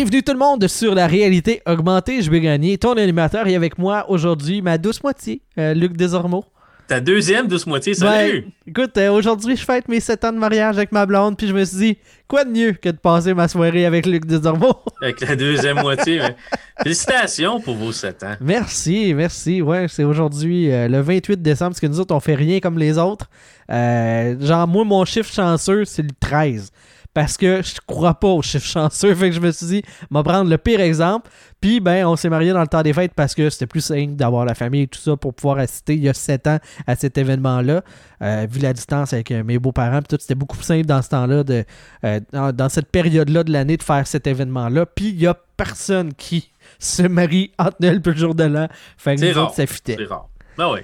Bienvenue tout le monde sur la réalité augmentée. Je vais gagner ton animateur et avec moi aujourd'hui ma douce moitié, euh, Luc Desormeaux. Ta deuxième douce moitié, salut! Ouais, écoute, euh, aujourd'hui je fête mes 7 ans de mariage avec ma blonde, puis je me suis dit, quoi de mieux que de passer ma soirée avec Luc Desormeaux? avec la deuxième moitié. mais Félicitations pour vos 7 ans. Merci, merci. Ouais, c'est aujourd'hui euh, le 28 décembre, parce que nous autres, on fait rien comme les autres. Genre, moi, mon chiffre chanceux, c'est le 13 parce que je crois pas au chiffre chanceux. Fait que je me suis dit, on va prendre le pire exemple. Puis, ben, on s'est marié dans le temps des fêtes parce que c'était plus simple d'avoir la famille et tout ça pour pouvoir assister il y a 7 ans à cet événement-là. Euh, vu la distance avec euh, mes beaux-parents, tout, c'était beaucoup plus simple dans ce temps-là, de, euh, dans, cette période-là de l'année, de faire cet événement-là. Puis, il y a personne qui se marie entre Noël et le jour de l'an. Fait que nous autres, ça fitait. C'est rare. Ben oui.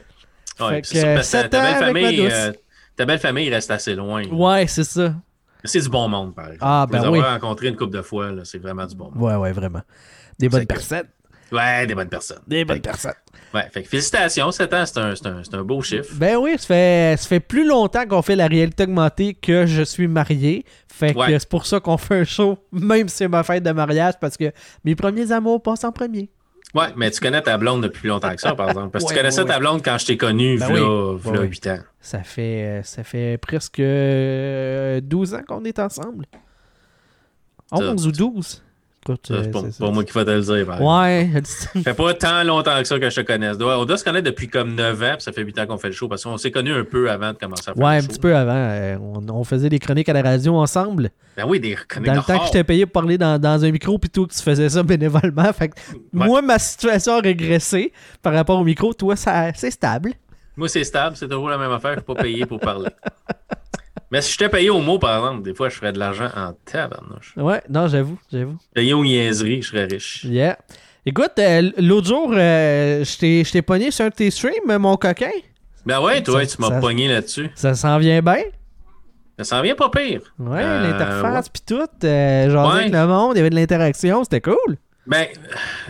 Ouais, fait que, ça, ta, belle famille, ta belle famille reste assez loin. Ouais, c'est ça. C'est du bon monde, par exemple. Ah, ben oui. rencontré une couple de fois, c'est vraiment du bon monde. Ouais, ouais, vraiment. Des bonnes personnes. Ouais, des bonnes personnes. Des bonnes personnes. Ouais, fait que félicitations, 7 ans, c'est un, un, un, beau chiffre. Ben oui, ça fait, ça fait plus longtemps qu'on fait la réalité augmentée que je suis marié. Fait que c'est pour ça qu'on fait un show, même si c'est ma fête de mariage, parce que mes premiers amours passent en premier. Ouais, mais tu connais ta blonde depuis longtemps que ça, par exemple. Parce que tu connaissais ta blonde quand je t'ai connu, ben v'là, 8 ans. Ça fait, ça fait presque 12 euh, ans qu'on est ensemble. 11 ou 12 c'est euh, pas, moi qui faut te le dire. Ouais. ça fait pas tant longtemps que ça que je te connaisse. On doit se connaître depuis comme 9 ans, puis ça fait 8 ans qu'on fait le show, parce qu'on s'est connus un peu avant de commencer à faire ouais, le show. Ouais, un petit peu avant. Euh, on, faisait des chroniques à la radio ensemble. Ben oui, des chroniques Dans le temps que je t'ai payé pour parler dans, dans, un micro, puis toi, que tu faisais ça bénévolement. Fait que moi, ma situation a régressé par rapport au micro. Toi, c'est stable. Moi, c'est stable. C'est toujours la même affaire. Je suis pas payé pour parler. Mais si je t'ai payé au mot, par exemple, des fois, je ferais de l'argent en tabarnouche. Ouais, non, j'avoue, j'avoue. Payé aux niaiseries, je serais riche. Yeah. Écoute, euh, l'autre jour, euh, je t'ai pogné sur un de tes streams, mon coquin. Ben ouais, toi, tu m'as pogné là-dessus. Ça s'en vient bien? Ça s'en vient pas pire. Ouais, euh, l'interface puis tout. genre avec le monde, il y avait de l'interaction, c'était cool. Ben.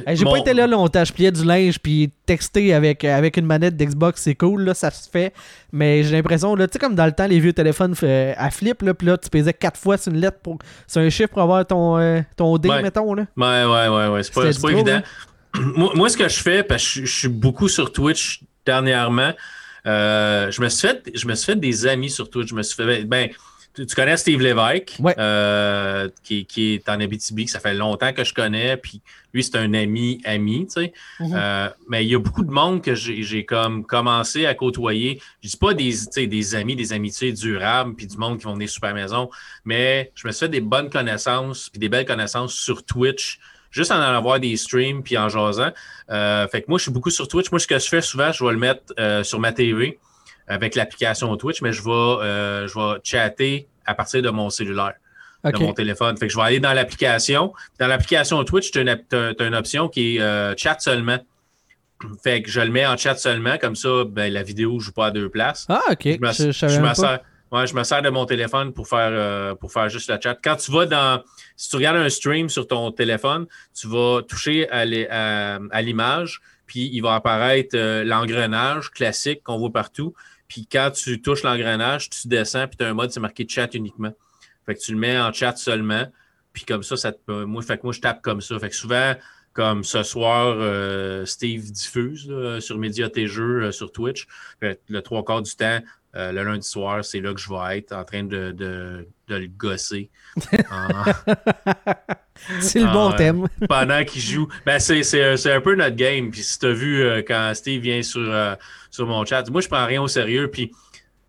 J'ai pas été là longtemps. Je pliais du linge puis texter avec, avec une manette d'Xbox, c'est cool, là, ça se fait. Mais j'ai l'impression, là, tu sais, comme dans le temps, les vieux téléphones à flip, là, puis là, tu pesais quatre fois sur une lettre pour. C'est un chiffre pour avoir ton, euh, ton dé, mettons, là. Ouais, ouais, ouais, ouais. C'est pas, pas évident. Hein? moi, ce que je fais, parce que je, suis beaucoup sur Twitch dernièrement, euh, je, me suis fait, je me suis fait des amis sur Twitch. Je me suis fait. Ben, tu, connais Steve Lévesque, euh, qui, est en Abitibi, que ça fait longtemps que je connais, puis lui, c'est un ami, ami, tu sais. Mhm. Euh, mais il y a beaucoup de monde que j'ai comme commencé à côtoyer. Je dis pas des, des amis, des amitiés durables, puis du monde qui vont venir super maison, mais je me suis fait des bonnes connaissances, puis des belles connaissances sur Twitch, juste en allant voir des streams, puis en jasant. Euh, fait que moi, je suis beaucoup sur Twitch. Moi, ce que je fais souvent, je vais le mettre sur ma TV avec l'application Twitch, mais je vais, euh, je vais chatter à partir de mon cellulaire, de mon téléphone. Fait que je vais aller dans l'application. Dans l'application Twitch, tu as, une option qui est euh, chat seulement. Fait que je le mets en chat seulement, comme ça, ben, la vidéo ne joue pas à deux places. Ah, OK. Je me, sers, ouais, je me sers de mon téléphone pour faire, euh, pour faire juste le chat. Quand tu vas dans. Si tu regardes un stream sur ton téléphone, tu vas toucher à l'image, puis il va apparaître l'engrenage classique qu'on voit partout. Puis quand tu touches l'engrenage, tu descends, puis tu as un mode, c'est marqué chat uniquement. Fait que tu le mets en chat seulement. Puis comme ça, ça te, moi, fait que moi, je tape comme ça. Fait que souvent, comme ce soir, euh, Steve diffuse sur Média euh, sur Twitch. le trois quarts du temps, euh, le lundi soir, c'est là que je vais être en train de, de, le gosser. c'est le bon thème. pendant qu'il joue. Ben, c'est un peu notre game. Puis si tu as vu quand Steve vient sur, sur mon chat, moi, je prends rien au sérieux. Puis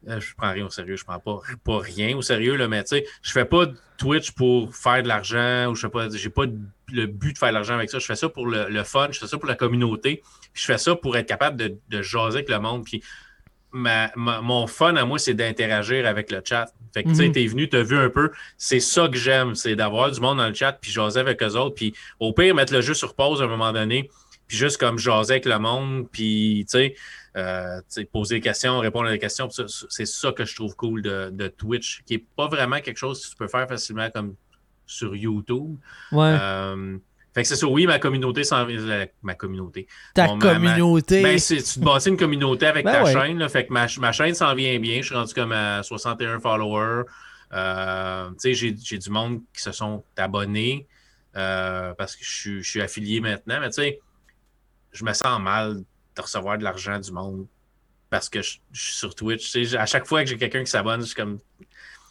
je prends rien au sérieux, je prends pas, pas rien au sérieux, là, mais tu sais, je fais pas Twitch pour faire de l'argent ou je sais pas, j'ai pas le but de faire de l'argent avec ça. Je fais ça pour le, fun, je fais ça pour la communauté, je fais ça pour être capable de, de jaser avec le monde. Puis ma, mon fun à moi, c'est d'interagir avec le chat. Fait que tu sais, mhm. t'es venu, t'as vu un peu. C'est ça que j'aime, c'est d'avoir du monde dans le chat, puis jaser avec eux autres, puis au pire, mettre le jeu sur pause à un moment donné, puis juste comme jaser avec le monde, puis tu sais, euh, poser des questions, répondre à des questions. C'est ça que je trouve cool de, Twitch, qui n'est pas vraiment quelque chose que tu peux faire facilement comme sur YouTube. Ouais. Euh, fait que c'est ça, oui, ma communauté s'en vient. Ma communauté. Ta communauté. ben, tu te bâtis une communauté avec ta chaîne. Là, fait que ma, ma chaîne s'en vient bien. Je suis rendu comme à 61 followers. Euh, j'ai du monde qui se sont abonnés. euh, parce que je suis, affilié maintenant, mais tu sais, je me sens mal de recevoir de l'argent du monde parce que je, je suis sur Twitch. à chaque fois que j'ai quelqu'un qui s'abonne, je suis comme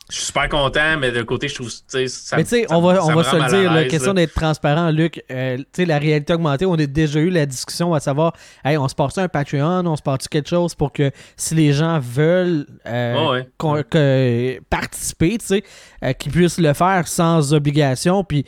je suis super content, mais d'un côté, je trouve ça. Mais tu sais, on va, on va se le dire, la question d'être transparent, Luc. Euh, tu sais, la réalité augmentée, on a déjà eu la discussion à savoir, hey, on se passe un Patreon, on se passe quelque chose pour que si les gens veulent euh, participer, tu sais, euh, qu'ils puissent le faire sans obligation. Puis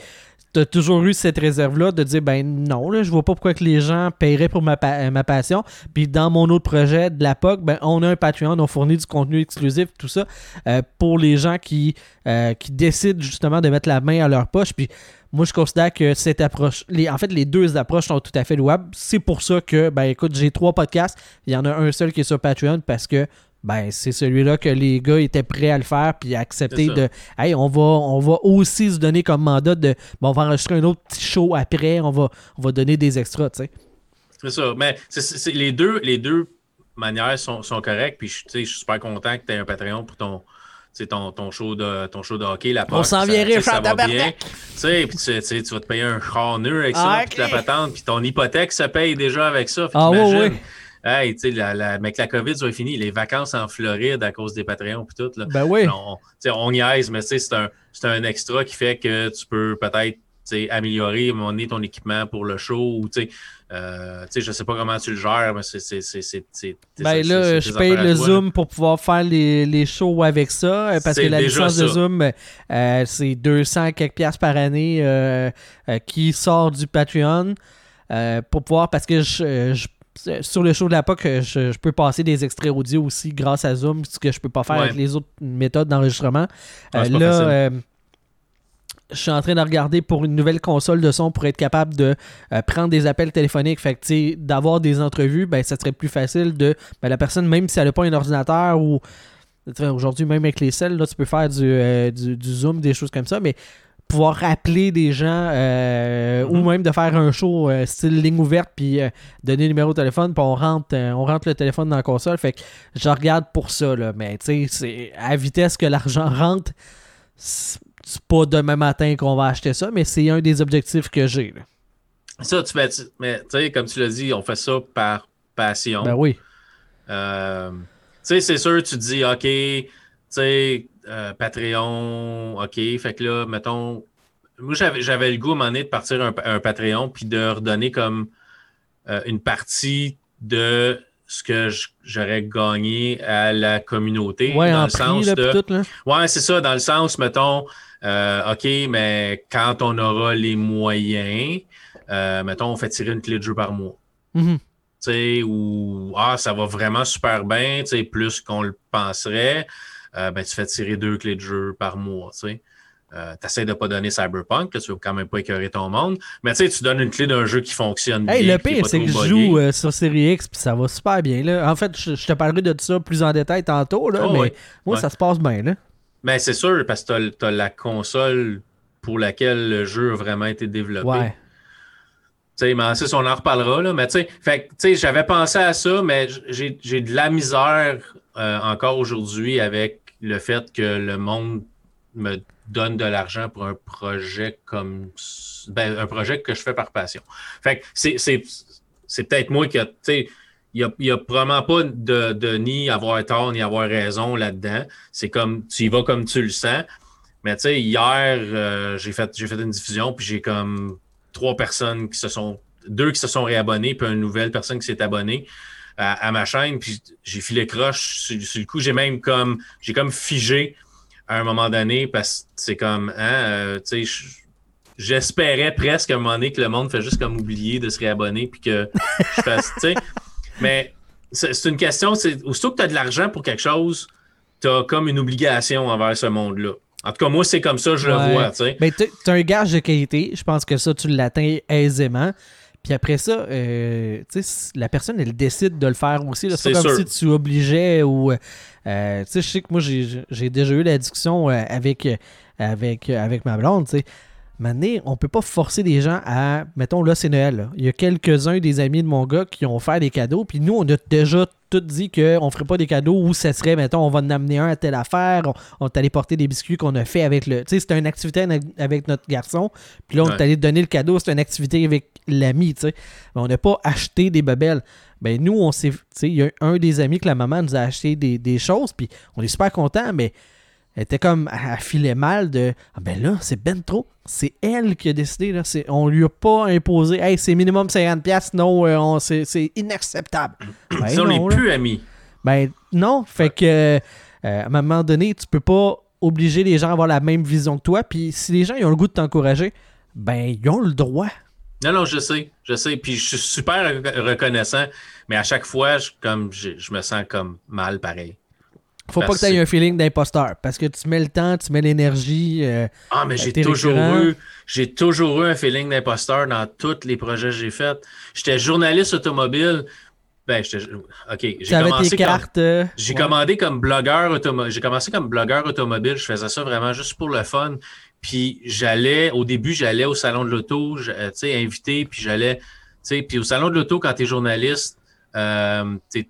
tu as toujours eu cette réserve-là de dire ben non, là, je vois pas pourquoi que les gens paieraient pour ma, ma passion. Puis dans mon autre projet de la POC, ben, on a un Patreon, on fournit du contenu exclusif, tout ça, euh, pour les gens qui, euh, qui décident justement de mettre la main à leur poche. Puis moi, je considère que cette approche, les, en fait, les deux approches sont tout à fait louables. C'est pour ça que, ben écoute, j'ai trois podcasts. Il y en a un seul qui est sur Patreon parce que ben c'est celui-là que les gars étaient prêts à le faire puis à accepter de hey on va on va aussi se donner comme mandat de bon on va enregistrer un autre petit show après on va on va donner des extras tu sais. C'est ça. Mais les deux les deux manières sont, sont correctes puis je suis super content que tu aies un Patreon pour ton ton, ton, show de, ton show de hockey, la On s'en vient rire, ça va bien. Tu sais, puis tu, tu vas te payer un charneux avec ça, puis la patente, puis ton hypothèque se paye déjà avec ça. Ah oui, oui hey, tu sais, la, la, mais que la COVID soit finie, les vacances en Floride à cause des Patreons et tout. Là, ben oui. On, on niaise, mais c'est un, un extra qui fait que tu peux peut-être améliorer mon ton équipement pour le show ou tu euh, je sais pas comment tu le gères, mais c'est. Ben là, je paye le Zoom pour pouvoir faire les, les, shows avec ça. Euh, parce que la licence de Zoom, euh, c'est 200 quelques piastres par année euh, qui sort du Patreon. pour pouvoir, parce que je, je sur le show de la POC, euh, je, peux passer des extraits audio aussi grâce à Zoom, ce que je peux pas faire avec les autres méthodes d'enregistrement. Ah, euh, là, euh, je suis en train de regarder pour une nouvelle console de son pour être capable de prendre des appels téléphoniques. Fait que, d'avoir des entrevues, ben, ça serait plus facile de. Ben, la personne, même si elle n'a pas un ordinateur ou. Aujourd'hui, même avec les selles, là, tu peux faire du, du, du, Zoom, des choses comme ça, mais pouvoir rappeler des gens euh, ou mhm. même de faire un show euh, style ligne ouverte puis euh, donner le numéro de téléphone puis on rentre on rentre le téléphone dans la console. Fait que je regarde pour ça là. Mais tu sais c'est à vitesse que l'argent rentre c'est pas demain matin qu'on va acheter ça mais c'est un des objectifs que j'ai ça tu mais tu sais comme tu l'as dit on fait ça par passion. Ben oui. Tu sais c'est sûr tu te dis ok tu sais euh, Patreon, OK. Fait que là, mettons, moi, j'avais le goût à un moment donné de partir un, un Patreon puis de redonner comme euh, une partie de ce que j'aurais gagné à la communauté. Ouais, dans le sens de... Ouais, c'est ça, dans le sens, mettons, euh, OK, mais quand on aura les moyens, mettons, on fait tirer une clé de jeu par mois. Mm-hmm. Tu sais, ou ah, ça va vraiment super bien, tu sais, plus qu'on le penserait. Euh, ben, tu fais tirer deux clés de jeu par mois. Tu sais. Euh, essaies de ne pas donner Cyberpunk, là, tu veux quand même pas écœurer ton monde. Mais tu sais, tu donnes une clé d'un jeu qui fonctionne bien. Le pire, c'est que je joue euh, sur Series X puis ça va super bien. Là. En fait, je, te parlerai de ça plus en détail tantôt, là, oh, mais moi, ça se passe bien. Là. Ben, c'est sûr, parce que tu as, la console pour laquelle le jeu a vraiment été développé. Ouais. sais, mais on en reparlera. Là, mais tu sais, j'avais pensé à ça, mais j'ai de la misère euh, encore aujourd'hui avec le fait que le monde me donne de l'argent pour un projet comme ben, un projet que je fais par passion. Fait que c'est peut-être moi qui a, il n'y a, probablement pas de, de, ni avoir tort ni avoir raison là-dedans. C'est comme tu y vas comme tu le sens. Mais tu sais, hier, euh, j'ai fait, fait une diffusion, puis j'ai comme trois personnes qui se sont, deux qui se sont réabonnés, puis une nouvelle personne qui s'est abonnée à, ma chaîne, puis j'ai filé croche sur, le coup. J'ai même comme j'ai comme figé à un moment donné parce que c'est comme hein, euh, tu sais, j'espérais presque à un moment donné que le monde fait juste comme oublier de se réabonner puis que je fasse, tu sais. Mais c'est une question, c'est aussitôt que tu as de l'argent pour quelque chose, tu as comme une obligation envers ce monde-là. En tout cas, moi, c'est comme ça, je le vois. Tu sais. Mais tu as un gage de qualité. Je pense que ça, tu l'atteins aisément. Puis après ça, euh, la personne, elle décide de le faire aussi. C'est comme si tu obligeais ou. Euh, je sais que moi, j'ai déjà eu la discussion euh, avec, avec, avec ma blonde. sais. Maintenant, on peut pas forcer des gens à. Mettons, là, c'est Noël. Il y a quelques-uns des amis de mon gars qui ont fait des cadeaux. Puis nous, on a déjà tout dit qu'on ne ferait pas des cadeaux où ça serait, mettons, on va en amener un à telle affaire, on, on est allé porter des biscuits qu'on a fait avec le. Tu sais, c'était une activité avec notre garçon, puis là, on est allé donner le cadeau, c'était une activité avec l'ami, tu sais. Mais on n'a pas acheté des babelles. Ben, nous, on s'est. Tu sais, il y a un des amis que la maman nous a acheté des, des choses, puis on est super contents, mais elle était comme, elle filait mal de, ah ben là, c'est ben trop. C'est elle qui a décidé, là. On lui a pas imposé, hey, c'est minimum 50$, non, euh, c'est inacceptable. Ben on n'est plus amis. Ben non, fait que, euh, à un moment donné, tu peux pas obliger les gens à avoir la même vision que toi, puis si les gens ils ont le goût de t'encourager, ben ils ont le droit. Non, non, je sais, je sais, puis je suis super reconnaissant, mais à chaque fois, je, comme, je me sens comme mal pareil. Faut pas que tu aies un feeling d'imposteur parce que tu mets le temps, tu mets l'énergie. Euh, ah, mais j'ai toujours eu j'ai toujours eu un feeling d'imposteur dans tous les projets que j'ai faits. J'étais journaliste automobile. Ben, j'étais. OK. J'ai commencé comme, euh, J'ai commandé comme blogueur automobile. J'ai commencé comme blogueur automobile. Je faisais ça vraiment juste pour le fun. Puis j'allais, au début, j'allais au salon de l'auto, tu sais, invité, puis j'allais, tu sais, puis au salon de l'auto, quand tu es journaliste, euh, tu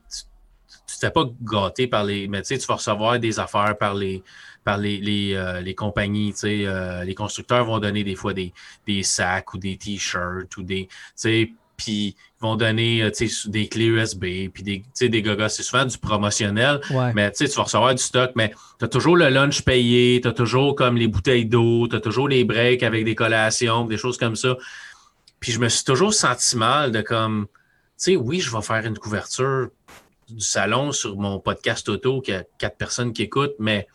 tu t'es pas gâté par les. Mais tu sais, tu vas recevoir des affaires par les par les, les, euh, les compagnies, tu sais, euh, les constructeurs vont donner des fois des, des sacs ou des t-shirts ou des, tu sais, puis ils vont donner euh, tu sais, des clés USB, puis des, tu sais, des gogos. C'est souvent du promotionnel, mais tu sais, tu vas recevoir du stock, mais tu as toujours le lunch payé, tu as toujours comme les bouteilles d'eau, tu as toujours les breaks avec des collations, des choses comme ça. Puis je me suis toujours senti mal de comme, tu sais, oui, je vais faire une couverture du salon sur mon podcast auto qui a quatre personnes qui écoutent, mais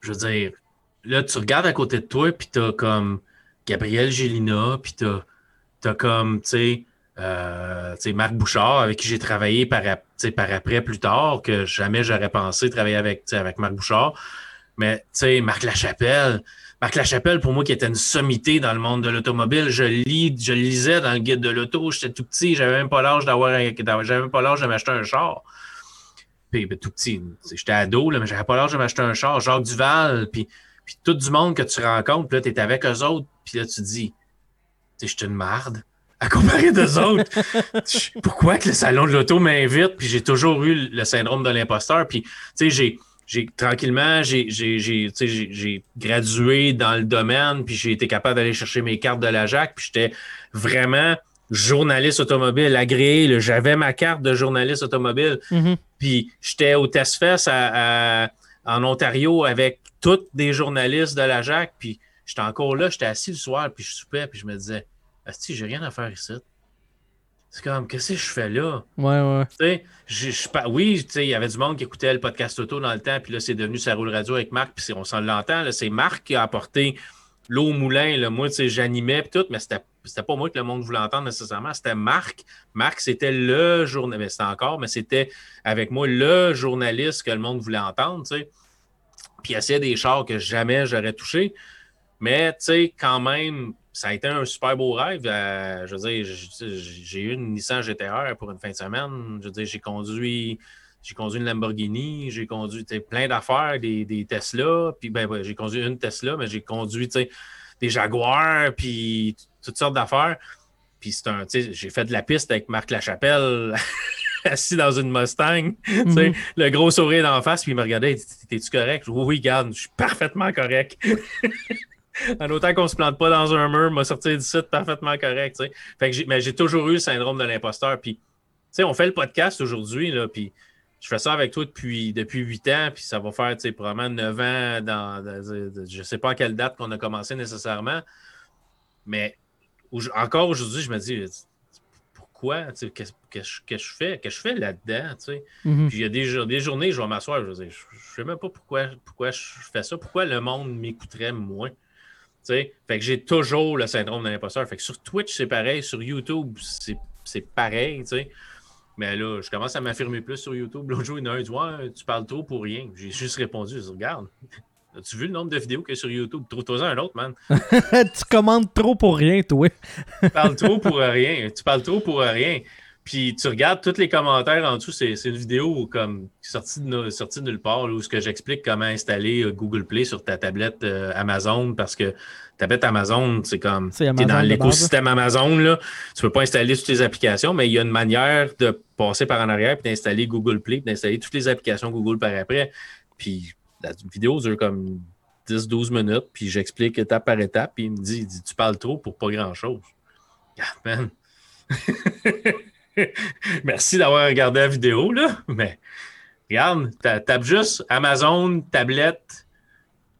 je veux dire, là, tu regardes à côté de toi, puis t'as comme Gabriel Gélina, puis t'as as comme, tu sais, euh, Marc Bouchard, avec qui j'ai travaillé par, par après plus tard, que jamais j'aurais pensé travailler avec, avec Marc Bouchard. Mais, tu sais, Marc Lachapelle, Marc Lachapelle, pour moi, qui était une sommité dans le monde de l'automobile, je lis, je lisais dans le guide de l'auto, j'étais tout petit, j'avais même pas l'âge d'avoir j'avais même pas l'âge de m'acheter un char. Puis ben, tout petit, j'étais ado, là, mais j'avais pas l'âge de m'acheter un char. Jacques Duval, puis, puis tout du monde que tu rencontres, puis là, tu es avec eux autres, puis là, tu dis, tu sais, je suis une marde à comparer d'eux autres. Pourquoi que le salon de l'auto m'invite, puis j'ai toujours eu le syndrome de l'imposteur, puis tu sais, j'ai j'ai tranquillement, j'ai gradué dans le domaine, puis j'ai été capable d'aller chercher mes cartes de la JAC, puis j'étais vraiment journaliste automobile agréé. J'avais ma carte de journaliste automobile. Mm-hmm. Puis j'étais au TestFest à, en Ontario avec tous des journalistes de la JAC. Puis j'étais encore là, j'étais assis le soir, puis je soupais, puis je me disais, si j'ai rien à faire ici. C'est comme, qu'est-ce que je fais là? Ouais, ouais. Tu sais, je, oui, tu sais, il y avait du monde qui écoutait le podcast auto dans le temps, puis là, c'est devenu Ça roule radio avec Marc, puis on s'en l'entend, c'est Marc qui a apporté l'eau au moulin, là. Moi, tu sais, j'animais, puis tout, mais c'était c'était pas moi que le monde voulait entendre nécessairement, c'était Marc. Marc, c'était le journaliste, c'était encore, mais c'était avec moi le journaliste que le monde voulait entendre, tu sais. Puis il essayait des chars que jamais j'aurais touché. Mais, tu sais, quand même, ça a été un super beau rêve. Euh, je veux dire, j'ai eu une Nissan GTR pour une fin de semaine. Je veux dire, j'ai conduit, j'ai conduit une Lamborghini, j'ai conduit plein d'affaires, des, des, Tesla, puis ben, j'ai conduit une Tesla, mais j'ai conduit des Jaguars, puis toutes sortes d'affaires. Puis c'est un, j'ai fait de la piste avec Marc Lachapelle. assis dans une Mustang, mhm. le gros sourire d'en face, puis il me regardait, t'es-tu correct? Oui, oui, garde, je suis parfaitement correct. en autant qu'on se plante pas dans un mur, m'a sorti du site parfaitement correct. Fait que j'ai, mais j'ai toujours eu le syndrome de l'imposteur. Puis, on fait le podcast aujourd'hui, puis je fais ça avec toi depuis, depuis 8 ans, puis ça va faire probablement 9 ans dans, je ne sais pas à quelle date qu'on a commencé nécessairement. Mais encore aujourd'hui, je me dis pourquoi, qu'est-ce que, je fais, que je fais là-dedans, mm-hmm. Puis il y a des, des journées, je vais m'asseoir, je ne sais même pas pourquoi, pourquoi je fais ça, pourquoi le monde m'écouterait moins. Fait que j'ai toujours le syndrome de l'imposteur. Fait que sur Twitch, c'est pareil. Sur YouTube, c'est pareil. Mais là, je commence à m'affirmer plus sur YouTube. L'autre jour, il y en a un dit ouais, Tu parles trop pour rien. J'ai juste répondu je dis, Regarde, as-tu vu le nombre de vidéos qu'il y a sur YouTube? Trouve-toi un autre, man. tu commandes trop pour rien, toi. tu parles trop pour rien. Tu parles trop pour rien. Puis tu regardes tous les commentaires en dessous, c'est une vidéo comme sortie de, sortie de nulle part où ce que j'explique comment installer euh, Google Play sur ta tablette euh, Amazon parce que ta tablette Amazon, c'est comme tu es dans l'écosystème Amazon, là. tu peux pas installer toutes les applications, mais il y a une manière de passer par en arrière puis d'installer Google Play, d'installer toutes les applications Google par après. Puis la vidéo dure comme 10-12 minutes, puis j'explique étape par étape, puis il me dit, dit Tu parles trop pour pas grand-chose. Merci d'avoir regardé la vidéo, là, mais regarde, tape juste Amazon, tablette,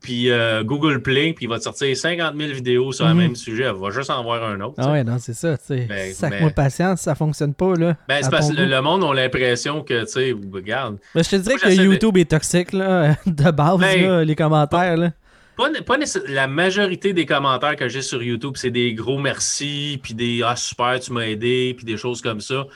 puis euh, Google Play, puis il va te sortir 50 000 vidéos sur le mhm. même sujet. Elle va juste en voir un autre. Ah ouais, non, c'est ça. Tu sais. moi patience, ça fonctionne pas. Là, ben, c'est parce que le, monde a l'impression que, tu sais, regarde. Mais je te dirais que YouTube est toxique, là, de base, ben, les commentaires. Là. Pas, la majorité des commentaires que j'ai sur YouTube, c'est des gros merci, puis des Ah super, tu m'as aidé, puis des choses comme ça.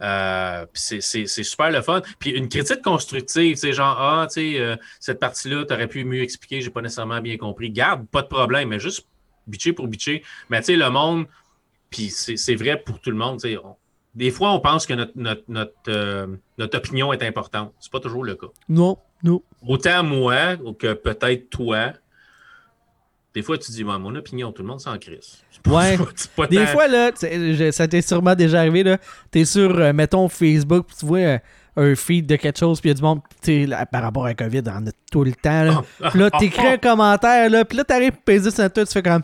Euh, c'est super le fun. Puis une critique constructive, c'est genre, ah, tu sais, euh, cette partie-là, tu aurais pu mieux expliquer, j'ai pas nécessairement bien compris. Garde, pas de problème, mais juste bitcher pour bitcher. Mais tu sais, le monde, puis c'est vrai pour tout le monde, tu sais, des fois, on pense que notre, notre, notre, euh, notre opinion est importante. C'est pas toujours le cas. Non, non. Autant moi que peut-être toi, des fois, tu dis, mon opinion, tout le monde s'en crisse. Ouais. des fois, là, ça t'est sûrement déjà arrivé, là. T'es sur, euh, mettons, Facebook, tu vois euh, un feed de quelque chose, puis il y a du monde, là, par rapport à COVID, on a tout le temps, là. Puis là, t'écris un commentaire, là, puis là, t'arrives peser sur toi, tu fais comme.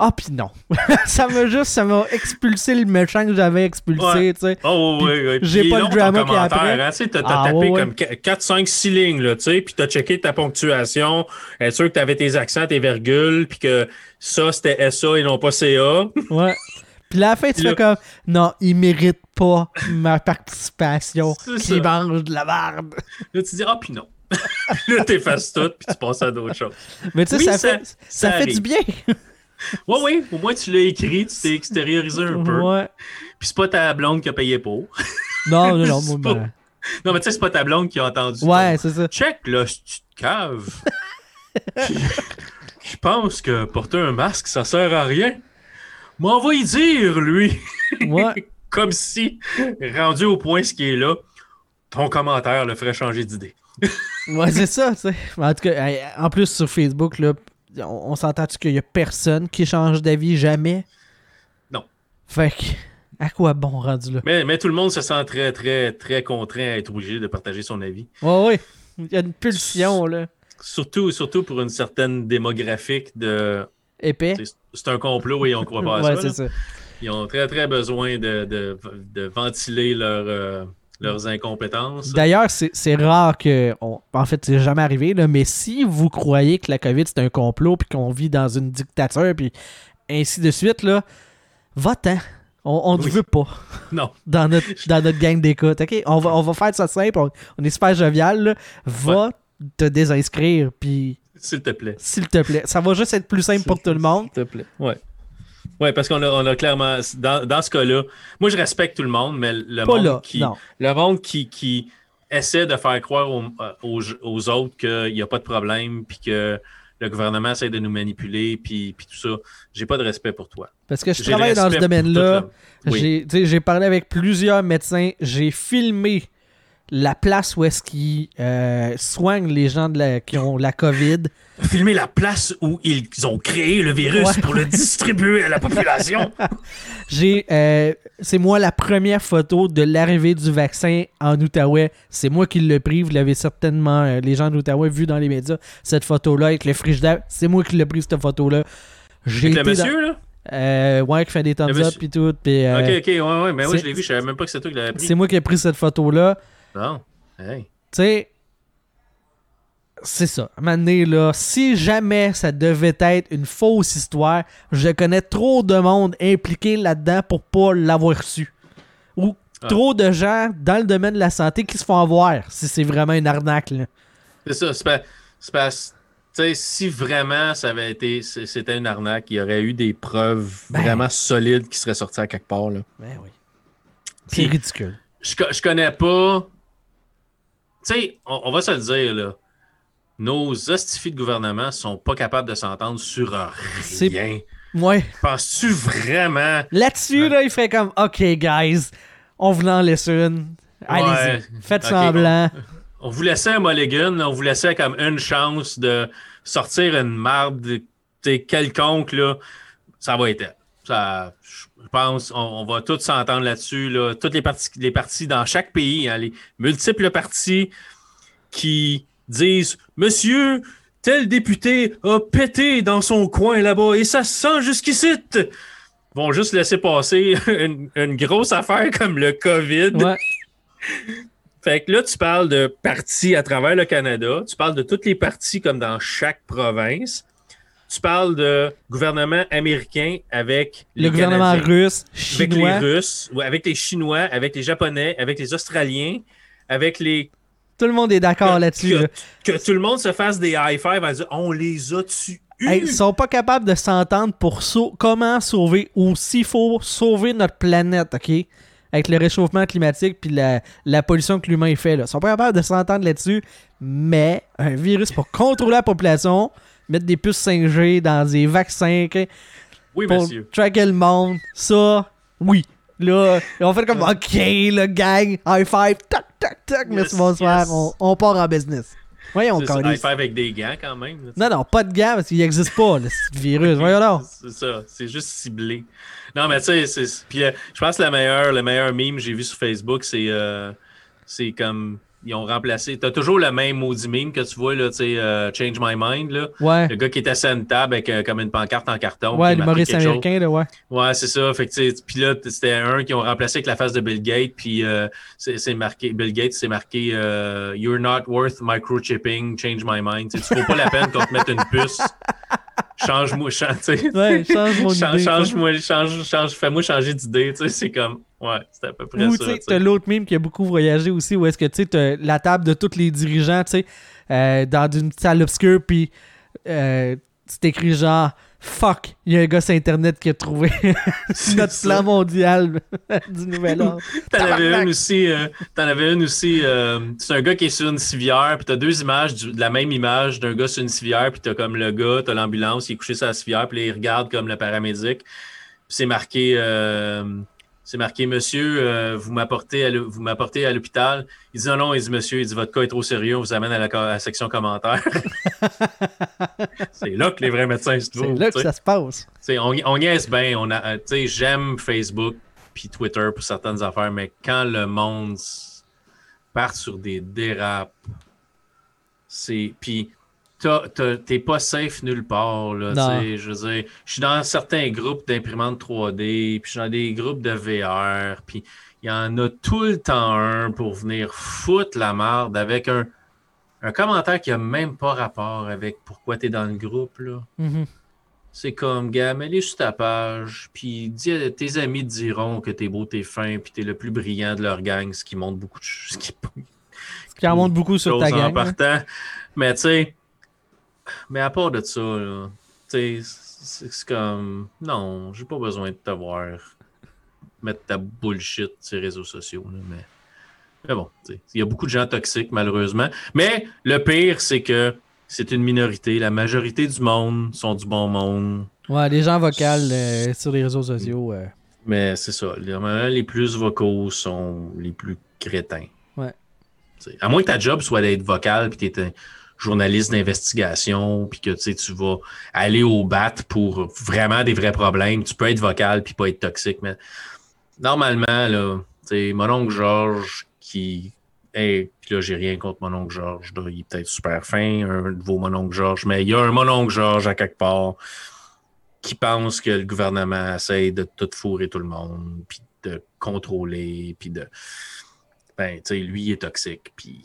Ah, puis non. ça m'a juste, ça m'a expulsé le méchant que j'avais expulsé, tu sais. Oh, oui, oui. J'ai pas le drama qui après. Hein, tu as, ah, tapé comme 4, 5, 6 lignes, là, tu sais, puis t'as checké ta ponctuation, être sûr que t'avais tes accents, tes virgules, puis que ça, c'était SA et non pas CA. Ouais. Puis la fin, tu fais comme, non, il mérite pas ma participation. Il mange de la merde. Là, tu dis, ah, puis non. là, t'effaces tout, puis tu passes à d'autres choses. Mais tu sais, ça, fait, ça fait du bien. Oui, oui, au moins tu l'as écrit, tu t'es extériorisé un peu. Ouais. Puis c'est pas ta blonde qui a payé pour. Non, non, non. moi, ben... Non, mais tu sais, c'est pas ta blonde qui a entendu. Ouais, c'est ça. Check, là, si tu te caves. Je pense que porter un masque, ça sert à rien. Mais on va y dire, lui. Ouais. Comme si, rendu au point ce qui est là, ton commentaire le ferait changer d'idée. ouais, c'est ça, tu sais. En tout cas, en plus sur Facebook, là, on, s'entend qu'il y a personne qui change d'avis? Jamais? Non. Fait que, à quoi bon rendu là? Mais, tout le monde se sent très, très, très contraint à être obligé de partager son avis. Oui, oui. Il y a une pulsion, là. Surtout, surtout pour une certaine démographique de. Épais. C'est un complot et on croit pas à ouais, ça. ça. Ils ont très, très besoin de, de, ventiler leur. Euh, leurs incompétences. D'ailleurs, c'est rare que. en fait, c'est jamais arrivé, là, mais si vous croyez que la COVID c'est un complot puis qu'on vit dans une dictature puis ainsi de suite, là, va-t'en. On ne veut pas. Non. Dans notre, dans notre gang d'écoute. OK? On va, on va faire ça simple. On, est super jovial. Là. Va te désinscrire. Puis. S'il te plaît. S'il te plaît. Ça va juste être plus simple pour tout le monde. S'il te plaît. Ouais. Oui, parce qu'on a, on a clairement, dans, dans ce cas-là, moi je respecte tout le monde, mais le monde qui, le monde qui, qui essaie de faire croire aux, aux, autres qu'il n'y a pas de problème, puis que le gouvernement essaie de nous manipuler, puis, puis tout ça, j'ai pas de respect pour toi. Parce que je travaille dans ce domaine-là. J'ai parlé avec plusieurs médecins, j'ai filmé la place où est-ce qu'ils euh, soignent les gens qui ont la COVID. Filmer la place où ils ont créé le virus pour le distribuer à la population. J'ai, euh, c'est moi la première photo de l'arrivée du vaccin en Outaouais. C'est moi qui l'ai pris. Vous l'avez certainement, euh, les gens d'Outaouais, vu dans les médias, cette photo-là avec le frigidaire. C'est moi qui l'ai pris, cette photo-là. J'ai le monsieur, là? Euh, ouais, qui fait des thumbs up et tout. Pis, ok, ok, ouais, ouais. Mais oui, je l'ai vu. Je savais même pas que c'était toi qui l'avais pris. C'est moi qui ai pris cette photo-là. Non. Hey. Tu sais, c'est ça. Maintenant, là, si jamais ça devait être une fausse histoire, je connais trop de monde impliqué là-dedans pour pas l'avoir su. Ou ah. trop de gens dans le domaine de la santé qui se font avoir si c'est vraiment une arnaque. C'est ça. C'est pas, si vraiment ça avait été c'était une arnaque, il y aurait eu des preuves ben. vraiment solides qui seraient sorties à quelque part. Là. Ben oui. C'est ridicule. Je, je connais pas tu sais, on, va se le dire, là. Nos hostifiés de gouvernement sont pas capables de s'entendre sur rien. Ouais. Penses-tu vraiment? Là-dessus, là, il fait comme OK, guys, on vous en laisse une. Allez-y, faites semblant. On, vous laissait un mulligan, on vous laissait comme une chance de sortir une marde quelconque, là. Ça va être ça, je pense, on, va tous s'entendre là-dessus. Là. Toutes les parties, les partis dans chaque pays, hein, les multiples partis qui disent Monsieur, tel député a pété dans son coin là-bas et ça sent jusqu'ici. Vont juste laisser passer une, grosse affaire comme le COVID. Fait que là, tu parles de partis à travers le Canada, tu parles de toutes les partis comme dans chaque province. Tu parles de gouvernement américain avec les le gouvernement russe, chinois. Avec les Russes, avec les Chinois, avec les Japonais, avec les Australiens, avec les tout le monde est d'accord là-dessus. Que, tout le monde se fasse des high five en disant on les a tués. ils sont pas capables de s'entendre pour comment sauver ou s'il faut sauver notre planète, OK? Avec le réchauffement climatique puis la, pollution que l'humain fait. Là. Ils sont pas capables de s'entendre là-dessus, mais un virus pour contrôler la population, mettre des puces 5G dans des vaccins, Oui, pour monsieur. tracker le monde, ça, oui. Là, on fait comme, OK, le gang, high five, tac, tac, tac, merci, bonsoir, on, part en business. Voyons, C'est high five avec des gants quand même. non, non, pas de gants parce qu'il n'existe pas, le virus. Voyons donc. C'est ça, c'est juste ciblé. Non, mais tu sais, puis euh, je pense que la meilleure, le meilleur meme que j'ai vu sur Facebook, c'est euh, c'est comme ils ont remplacé. T'as toujours le même maudit meme que tu vois, là, tu sais, euh, Change My Mind, là. Ouais. Le gars qui est assis à une table avec euh, comme une pancarte en carton. Ouais, l'humoriste américain, là, ouais. Ouais, c'est ça. Fait que, puis là, c'était un qui ont remplacé avec la face de Bill Gates, puis euh, c'est marqué, Bill Gates, c'est marqué You're not worth microchipping, change my mind. Tu ne pas la peine qu'on te mette une puce. Change-moi, change, ouais, change change, Change-moi, change, change, fais-moi changer d'idée, tu sais, c'est comme, ouais, c'est à peu près Ou, ça. Ou, tu as l'autre mime qui a beaucoup voyagé aussi, où est-ce que, tu sais, la table de tous les dirigeants, tu sais, euh, dans une salle obscure, puis euh, c'est écrit genre, fuck, il y a un gars sur Internet qui a trouvé notre plan mondial du nouvel ordre. T'en avais une aussi, euh, t'en avais une aussi, euh, c'est un gars qui est sur une civière, puis t'as deux images de la même image d'un gars sur une civière, puis t'as comme le gars, t'as l'ambulance, il est couché sur la civière, puis il regarde comme le paramédic, puis c'est marqué... Euh, c'est marqué Monsieur, euh, vous m'apportez à l'hôpital. Il dit non, non, il dit Monsieur, il dit votre cas est trop sérieux, on vous amène à la, section commentaires. c'est là que les vrais médecins se trouvent. C'est là que ça se passe. on, on bien. On a, j'aime Facebook puis Twitter pour certaines affaires, mais quand le monde part sur des dérapes, c'est puis t'es pas safe nulle part. Là, je veux dire, je suis dans certains groupes d'imprimantes 3D, puis je suis dans des groupes de VR, puis il y en a tout le temps un pour venir foutre la merde avec un, un commentaire qui a même pas rapport avec pourquoi tu es dans le groupe. Là. Mm-hmm. C'est comme, gars, mets-les sur ta page, puis dis, tes amis te diront que t'es beau, t'es fin, puis t'es le plus brillant de leur gang, ce qui montre beaucoup de choses. Ce qui, ce qui en montre beaucoup sur ta gang. Hein. Mais tu sais, mais à part de ça, c'est comme. Non, j'ai pas besoin de te voir mettre ta bullshit sur les réseaux sociaux. mais, mais bon, il y a beaucoup de gens toxiques, malheureusement. Mais le pire, c'est que c'est une minorité. La majorité du monde sont du bon monde. Ouais, les gens vocales euh, sur les réseaux sociaux. Euh. Mais c'est ça. Les, les plus vocaux sont les plus crétins. Ouais. à moins que ta job soit d'être vocal puis tu journaliste d'investigation, puis que tu vas aller au bat pour vraiment des vrais problèmes. Tu peux être vocal puis pas être toxique, mais normalement, là, mon oncle Georges qui Hey, puis là, j'ai rien contre mon oncle Georges. Il est peut-être super fin, un nouveau mon oncle Georges, mais il y a un mon oncle Georges à quelque part qui pense que le gouvernement essaie de tout fourrer tout le monde, puis de contrôler, puis de. Ben, tu sais, lui, il est toxique, puis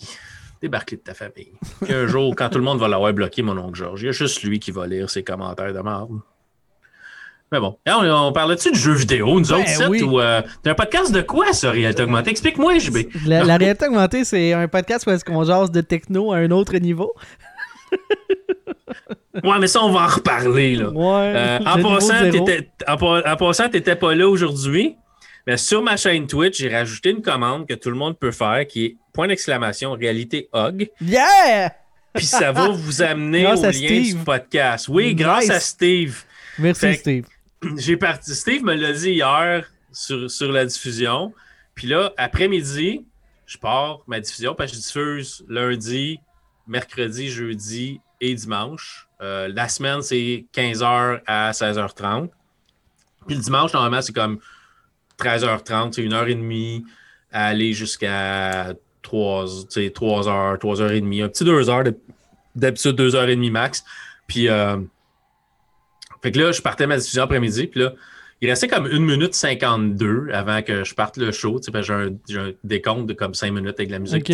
débarque de ta famille. Puis un jour, quand tout le monde va l'avoir bloqué, mon oncle Georges, il y a juste lui qui va lire ses commentaires de merde. Mais bon. on, on parlait-tu de jeux vidéo, nous autres, ben ou euh, t'as un podcast de quoi, ça, réalité augmentée? Explique-moi, JB. La, la réalité augmentée, c'est un podcast où est-ce qu'on jase de techno à un autre niveau. ouais, mais ça, on va en reparler, là. Ouais, euh, en, passant, en, en, passant, t'étais pas là aujourd'hui. Mais sur ma chaîne Twitch, j'ai rajouté une commande que tout le monde peut faire qui est point d'exclamation réalité hog. Yeah! Puis ça va vous amener au lien du podcast. Oui, grâce à Steve. Merci Steve. J'ai parti. Steve me l'a dit hier sur, sur la diffusion. Puis là, après-midi, je pars ma diffusion parce que je diffuse lundi, mercredi, jeudi et dimanche. Euh, la semaine, c'est 15h à 16h30. Puis le dimanche, normalement, c'est comme 13h30, c'est une heure et demie à aller jusqu'à 3, 3h, 3h30, un petit 2 h d'habitude 2h30 max. Puis, euh, fait que là, je partais ma diffusion après-midi, puis là, il restait comme 1 minute 52 avant que je parte le show. J'ai un, un, décompte de comme 5 minutes avec la musique.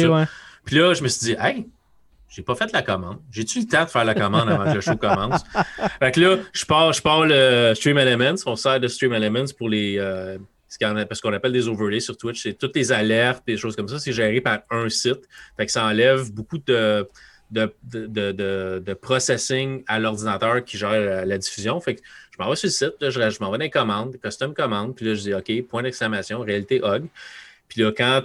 Puis là, je me suis dit, hey, j'ai pas fait la commande. J'ai-tu le temps de faire la commande avant que le show commence? fait que là, je pars, je pars le Stream Elements. On sert de Stream Elements pour les. Euh, ce qu'on appelle des overlays sur Twitch. C'est toutes les alertes, des choses comme ça. C'est géré par un site. Fait que ça enlève beaucoup de, de, de, processing à l'ordinateur qui gère la, diffusion. Fait que je m'en vais sur le site, je, je m'envoie des commandes, custom commande, puis là, je dis OK, point d'exclamation, réalité hog. Puis là, quand,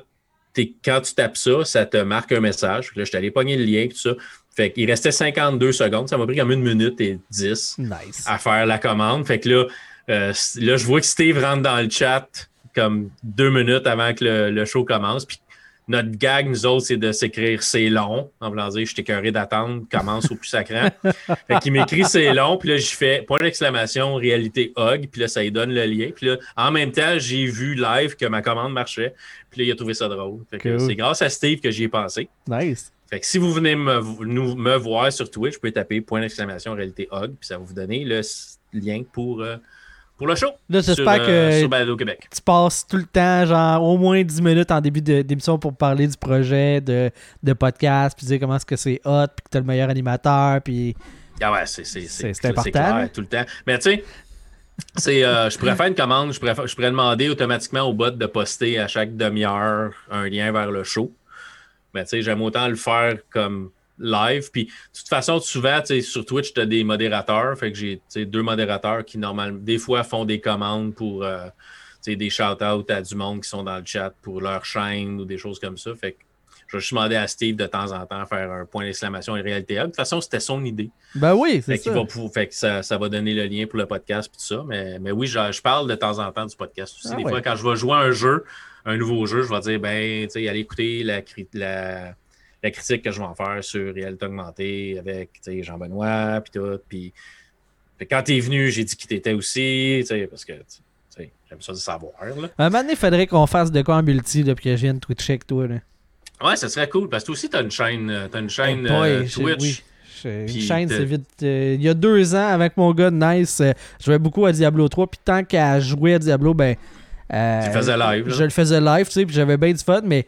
quand tu tapes ça, ça te marque un message. Puis là, je suis allé pogner le lien, tout ça. Fait qu'il restait 52 secondes. Ça m'a pris comme une minute et 10 à faire la commande. Fait que là, là, je vois que Steve rentre dans le chat comme deux minutes avant que le, show commence. Puis notre gag, nous autres, c'est de s'écrire c'est long. En voulant dire, je t'ai d'attendre, commence au plus sacrant. fait qu'il m'écrit c'est long, puis là, je fais point d'exclamation, réalité hog, puis là, ça lui donne le lien. Puis là, en même temps, j'ai vu live que ma commande marchait, puis là, il a trouvé ça drôle. c'est grâce à Steve que j'y ai pensé. Nice. Fait que si vous venez me, me voir sur Twitch, vous pouvez taper point d'exclamation, réalité hog, puis ça va vous donner le lien pour. Euh, pour le show. Là, j'espère euh, que Québec. tu passes tout le temps, genre au moins 10 minutes en début d'émission pour parler du projet de, de podcast, puis dire comment est-ce que c'est hot, puis que tu es le meilleur animateur, puis... Ah ouais, c'est important. Clair, tout le temps. Mais tu sais, c'est, euh, je pourrais faire une commande, je pourrais, je pourrais demander automatiquement au bot de poster à chaque demi-heure un lien vers le show. Mais tu sais, j'aime autant le faire comme live. Puis, de toute façon, souvent, sur Twitch, tu as des modérateurs. Fait que j'ai deux modérateurs qui, normalement, des fois, font des commandes pour euh, des shout-outs à du monde qui sont dans le chat pour leur chaîne ou des choses comme ça. Fait que je vais juste demander à Steve de temps en temps faire un point d'exclamation et réalité. De toute façon, c'était son idée. Ben oui, c'est ça. Va fait que ça, ça, va donner le lien pour le podcast et tout ça. Mais, mais oui, je, parle de temps en temps du podcast aussi. Ah des fois, quand je vais jouer un jeu, un nouveau jeu, je vais dire, ben, tu sais, allez écouter la, la la critique que je vais en faire sur réalité augmentée avec Jean-Benoît, puis tout. Puis quand tu es venu, j'ai dit qu'il t'était aussi, parce que j'aime ça de savoir. Là. Un moment donné, il faudrait qu'on fasse de quoi en multi depuis que je vienne Twitch avec toi. Là. Ouais, ça serait cool, parce que toi aussi, tu as une chaîne, as une chaîne oh euh, Twitch. Oui. Une chaîne, c'est vite. Euh, il y a deux ans, avec mon gars Nice, euh, je jouais beaucoup à Diablo 3. Puis tant qu'à jouer à Diablo, ben. tu faisais live. Je le faisais live, tu sais, puis j'avais bien du fun, mais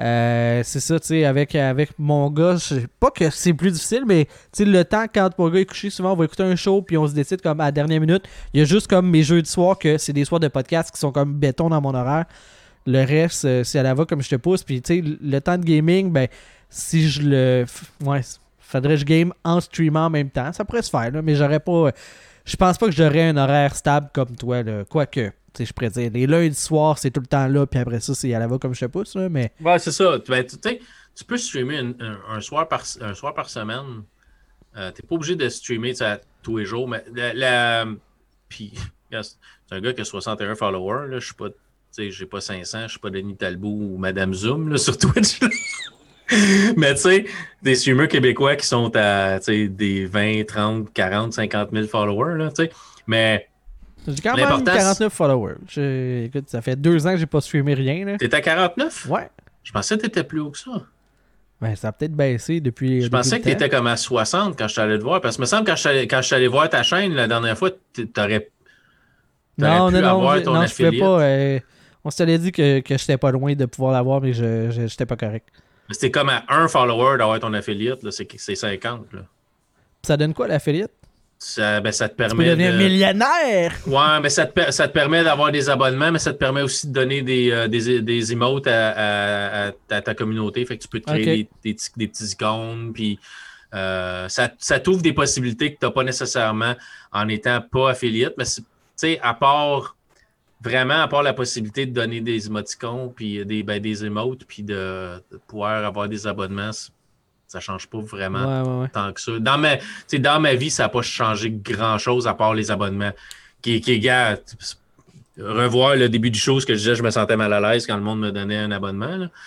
euh, c'est ça, tu sais, avec, avec mon gars, pas que c'est plus difficile, mais tu sais, le temps quand mon gars est couché, souvent on va écouter un show puis on se décide comme à la dernière minute. Il y a juste comme mes jeux de soir que c'est des soirs de podcast qui sont comme béton dans mon horaire. Le reste, euh, c'est à la va comme je te pousse. Puis tu sais, le temps de gaming, ben, si je le. Ouais, faudrait que je game en streamant en même temps. Ça pourrait se faire, là, mais j'aurais pas. Je pense pas que j'aurais un horaire stable comme toi. Quoique je pourrais dire, les lundis soirs, c'est tout le temps là, puis après ça, c'est à la va comme je te pousse, mais... Ouais, c'est ça. Ben, tu peux streamer un, soir par, un soir par semaine. Euh, tu n'es pas obligé de streamer tous les jours, mais la... Puis, c'est un gars qui a 61 followers, là, je suis pas... j'ai pas 500, je suis pas Denis Talbot ou Madame Zoom là, sur Twitch. Mais tu sais, des streamers québécois qui sont à des 20, 30, 40, 50 000 followers, là, tu sais. Mais j'ai quand même 49 followers. Écoute, ça fait deux ans que j'ai pas streamé rien. T'es à 49? Ouais. Je pensais que t'étais plus haut que ça. Ben, ça a peut-être baissé depuis. Je pensais que tu étais comme à 60 quand je suis allé te voir. Parce que me semble que quand je suis allé voir ta chaîne la dernière fois, t'aurais. Non, non, non, ton non, je ne pas. Euh, on s'était dit que, que j'étais pas loin de pouvoir l'avoir, mais je n'étais pas correct. C'était comme à un follower d'avoir ton affiliate, c'est 50. Là. Ça donne quoi l'affiliate? Ça, ben, ça te permet. Tu peux devenir millionnaire! Ouais, mais ça te, ça te permet d'avoir des abonnements, mais ça te permet aussi de donner des, euh, des, des emotes à, à, ta communauté. Fait que tu peux te créer des, des, petits icônes. Puis euh, ça, ça t'ouvre des possibilités que tu n'as pas nécessairement en étant pas affiliate. Mais tu sais, à part vraiment, à part la possibilité de donner des émoticônes, puis des, ben, des emotes, puis de, de pouvoir avoir des abonnements, ça change pas vraiment tant que ça. Dans ma, dans ma vie, ça n'a pas changé grand-chose à part les abonnements. Qui, qui gars, revoir le début du show, ce que je disais, je me sentais mal à l'aise quand le monde me donnait un abonnement.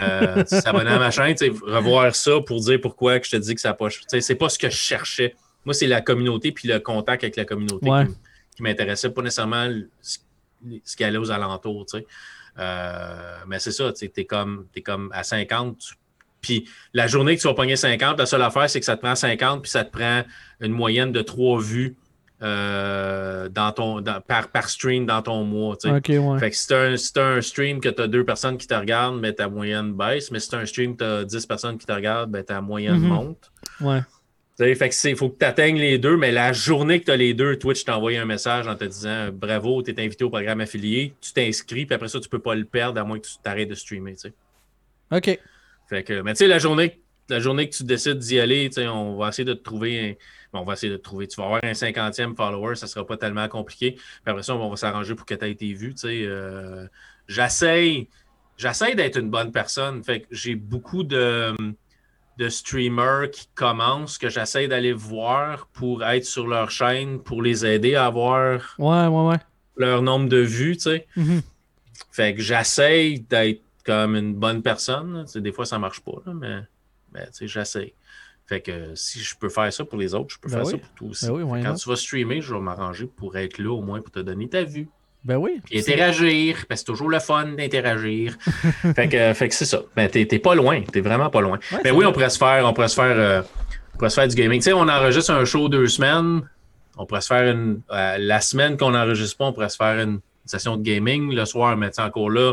Euh, s'abonner à ma chaîne, revoir ça pour dire pourquoi que je te dis que ça n'a pas. C'est pas ce que je cherchais. Moi, c'est la communauté puis le contact avec la communauté qui, m'intéressait, pas nécessairement ce qui allait aux alentours. Euh, mais c'est ça, tu es comme, es comme à 50, puis la journée que tu vas pogner 50, la seule affaire, c'est que ça te prend 50, puis ça te prend une moyenne de 3 vues euh, dans ton, par, par, stream dans ton mois. Fait que si tu as, un stream que tu as deux personnes qui te regardent, ben, ta moyenne baisse. Mais si tu as un stream que tu as 10 personnes qui te regardent, ben, ta moyenne mhm. monte. Ouais. Fait que il faut que tu atteignes les deux, mais la journée que tu as les deux, Twitch t'a envoyé un message en te disant bravo, tu es invité au programme affilié, tu t'inscris, puis après ça, tu peux pas le perdre à moins que tu t'arrêtes de streamer. OK. Fait que, mais tu sais, la journée, la journée que tu décides d'y aller, on va essayer de te trouver on va essayer de trouver. Tu vas avoir un 50e follower, ça ne sera pas tellement compliqué. Puis après ça, on va s'arranger pour que tu aies été vu. Euh, j'essaye, j'essaye d'être une bonne personne. Fait que j'ai beaucoup de, de streamers qui commencent que j'essaie d'aller voir pour être sur leur chaîne, pour les aider à avoir leur nombre de vues. Mm-hmm. Fait que j'essaye d'être comme une bonne personne. Des fois, ça ne marche pas, mais, mais j'essaye. Fait que si je peux faire ça pour les autres, je peux ben faire ça pour toi aussi. Ben Quand tu vas streamer, je vais m'arranger pour être là au moins pour te donner ta vue. Ben oui. Puis interagir, parce que c'est toujours le fun d'interagir. fait que, fait que c'est ça. Ben, t'es, pas loin, t'es vraiment pas loin. Mais ben oui, on pourrait se faire, on pourrait se faire, euh, on pourrait se faire du gaming. Tu sais, on enregistre un show deux semaines. On pourrait se faire une. Euh, la semaine qu'on n'enregistre pas, on pourrait se faire une session de gaming le soir, mais encore là,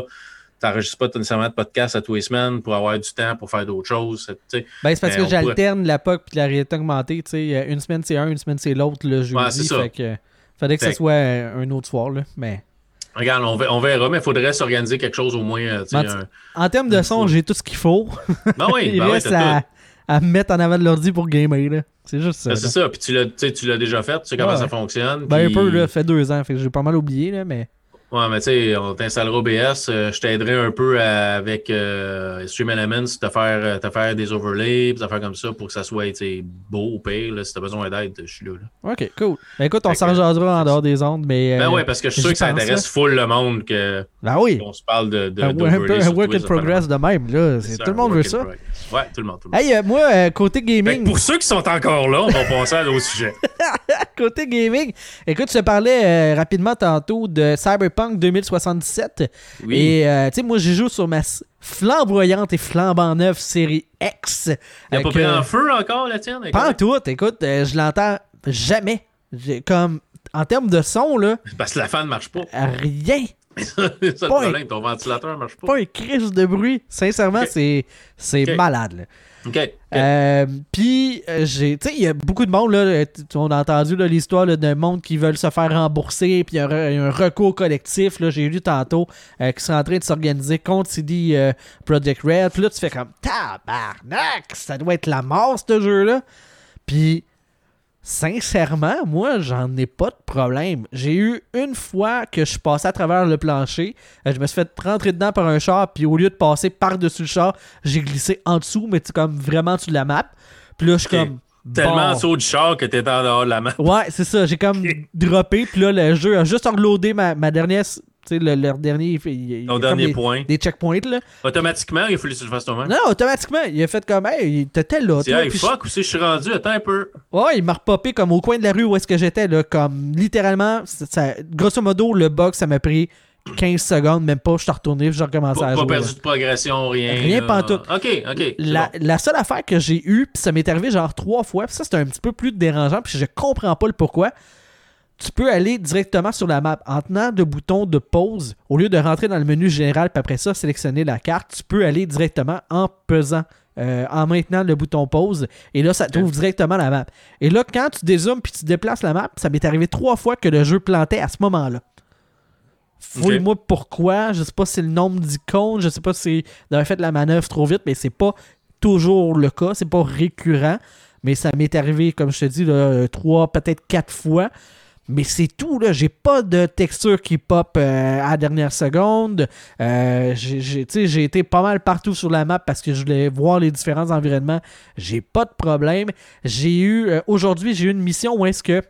tu n'enregistres pas nécessairement de podcast à tous les semaines pour avoir du temps pour faire d'autres choses. Ben, c'est parce que j'alterne la POC et la réalité augmentée. Une semaine c'est un, une semaine c'est l'autre le jeudi. Ouais, fait que, fallait que ce soit un autre soir. Là, mais... Regarde, on verra, mais il faudrait s'organiser quelque chose au moins. Euh, en termes de son, j'ai tout ce qu'il faut. Ben oui, il ben reste à, à, mettre en avant de l'ordi pour gamer. C'est juste ça. Ben, c'est ça, puis tu l'as déjà fait, tu sais comment ça fonctionne. Ben un peu, là, fait deux ans, fait que j'ai pas mal oublié, là, mais. Ouais, mais tu sais, on t'instalera OBS. Euh, je t'aiderai un peu avec euh, Stream Elements, te faire, euh, te faire des overlays, te faire comme ça pour que ça soit beau ou pire. Là, si t'as besoin d'aide, je suis là, Ok, cool. Ben, écoute, on s'en en dehors des ondes, mais. ben ouais, parce que je suis sûr que ça intéresse full le monde que. Ben oui. On se parle de. de un, peu un work in progress de même, là. Tout le monde veut ça. Ouais, tout le monde. Tout le monde. Hey, moi, côté gaming. pour ceux qui sont encore là, on va passer à d'autres sujets. côté gaming, écoute, je te parlais rapidement tantôt de Cyberpunk 2077 et euh, tu sais, moi, j'ai joué sur ma flamboyante et flambant neuve série X. Il a pas pris en feu encore, la tienne? Pas en tout. Écoute, euh, je l'entends jamais. Comme, en termes de son, là. Parce que la fan ne marche pas. Rien. C'est le problème, ton ventilateur marche pas. Pas un crise de bruit. Sincèrement, c'est malade. Là. OK. Euh, puis, euh, j'ai, tu sais, il y a beaucoup de monde, là, on a entendu l'histoire d'un monde qui veulent se faire rembourser, puis il y, a un recours collectif, là, j'ai lu tantôt, euh, qui sont en train de s'organiser contre CD Project Red. Puis là, tu fais comme, tabarnak, ça doit être la mort, ce jeu-là. Puis, Sincèrement, moi, j'en ai pas de problème. J'ai eu une fois que je passais à travers le plancher, euh, je me suis fait rentrer dedans par un char, puis au lieu de passer par-dessus le char, j'ai glissé en dessous, mais c'est comme vraiment sous la map. Puis là, je suis comme. Tellement en dessous du char que t'étais en dehors de la map. Ouais, c'est ça. J'ai comme droppé, puis là, le jeu a juste reloadé ma, ma dernière tu sais, le, leur dernier. Il, Ton dernier des, point. Des checkpoints, là. Automatiquement, il a fallu que tu le fasses toi-même. Non, automatiquement. Il a fait comme, hey, t'étais là. C'est, hey, fuck, où c'est je suis rendu, attends un peu. Ouais, il m'a repopé comme au coin de la rue où est-ce que j'étais, là. Comme, littéralement, ça, grosso modo, le bug, ça m'a pris 15 secondes, même pas. Je suis retourné, j'ai recommencé à jouer. Pas perdu de progression, rien. Rien pas tout. Ok, ok. La, la, seule affaire que j'ai eue, puis ça m'est arrivé genre trois fois, puis ça, c'était un petit peu plus dérangeant, puis je comprends pas le pourquoi tu peux aller directement sur la map. En tenant le bouton de pause, au lieu de rentrer dans le menu général, puis après ça, sélectionner la carte, tu peux aller directement en pesant. Euh, en maintenant le bouton pause. Et là ça trouve directement la map. Et là quand tu dézoomes puis tu déplaces la map ça m'est arrivé trois fois que le jeu plantait à ce moment là fouille-moi pourquoi. Je sais pas si c'est le nombre d'icônes. Je sais pas si c'est fait la manœuvre trop vite mais c'est pas toujours le cas. C'est pas récurrent. Mais ça m'est arrivé comme je te dis là, trois peut-être quatre fois mais c'est tout, là. J'ai pas de texture qui pop euh, à la dernière seconde. Euh, j'ai été pas mal partout sur la map parce que je voulais voir les différents environnements. J'ai pas de problème. J'ai eu. Euh, aujourd'hui, j'ai eu une mission où est-ce que.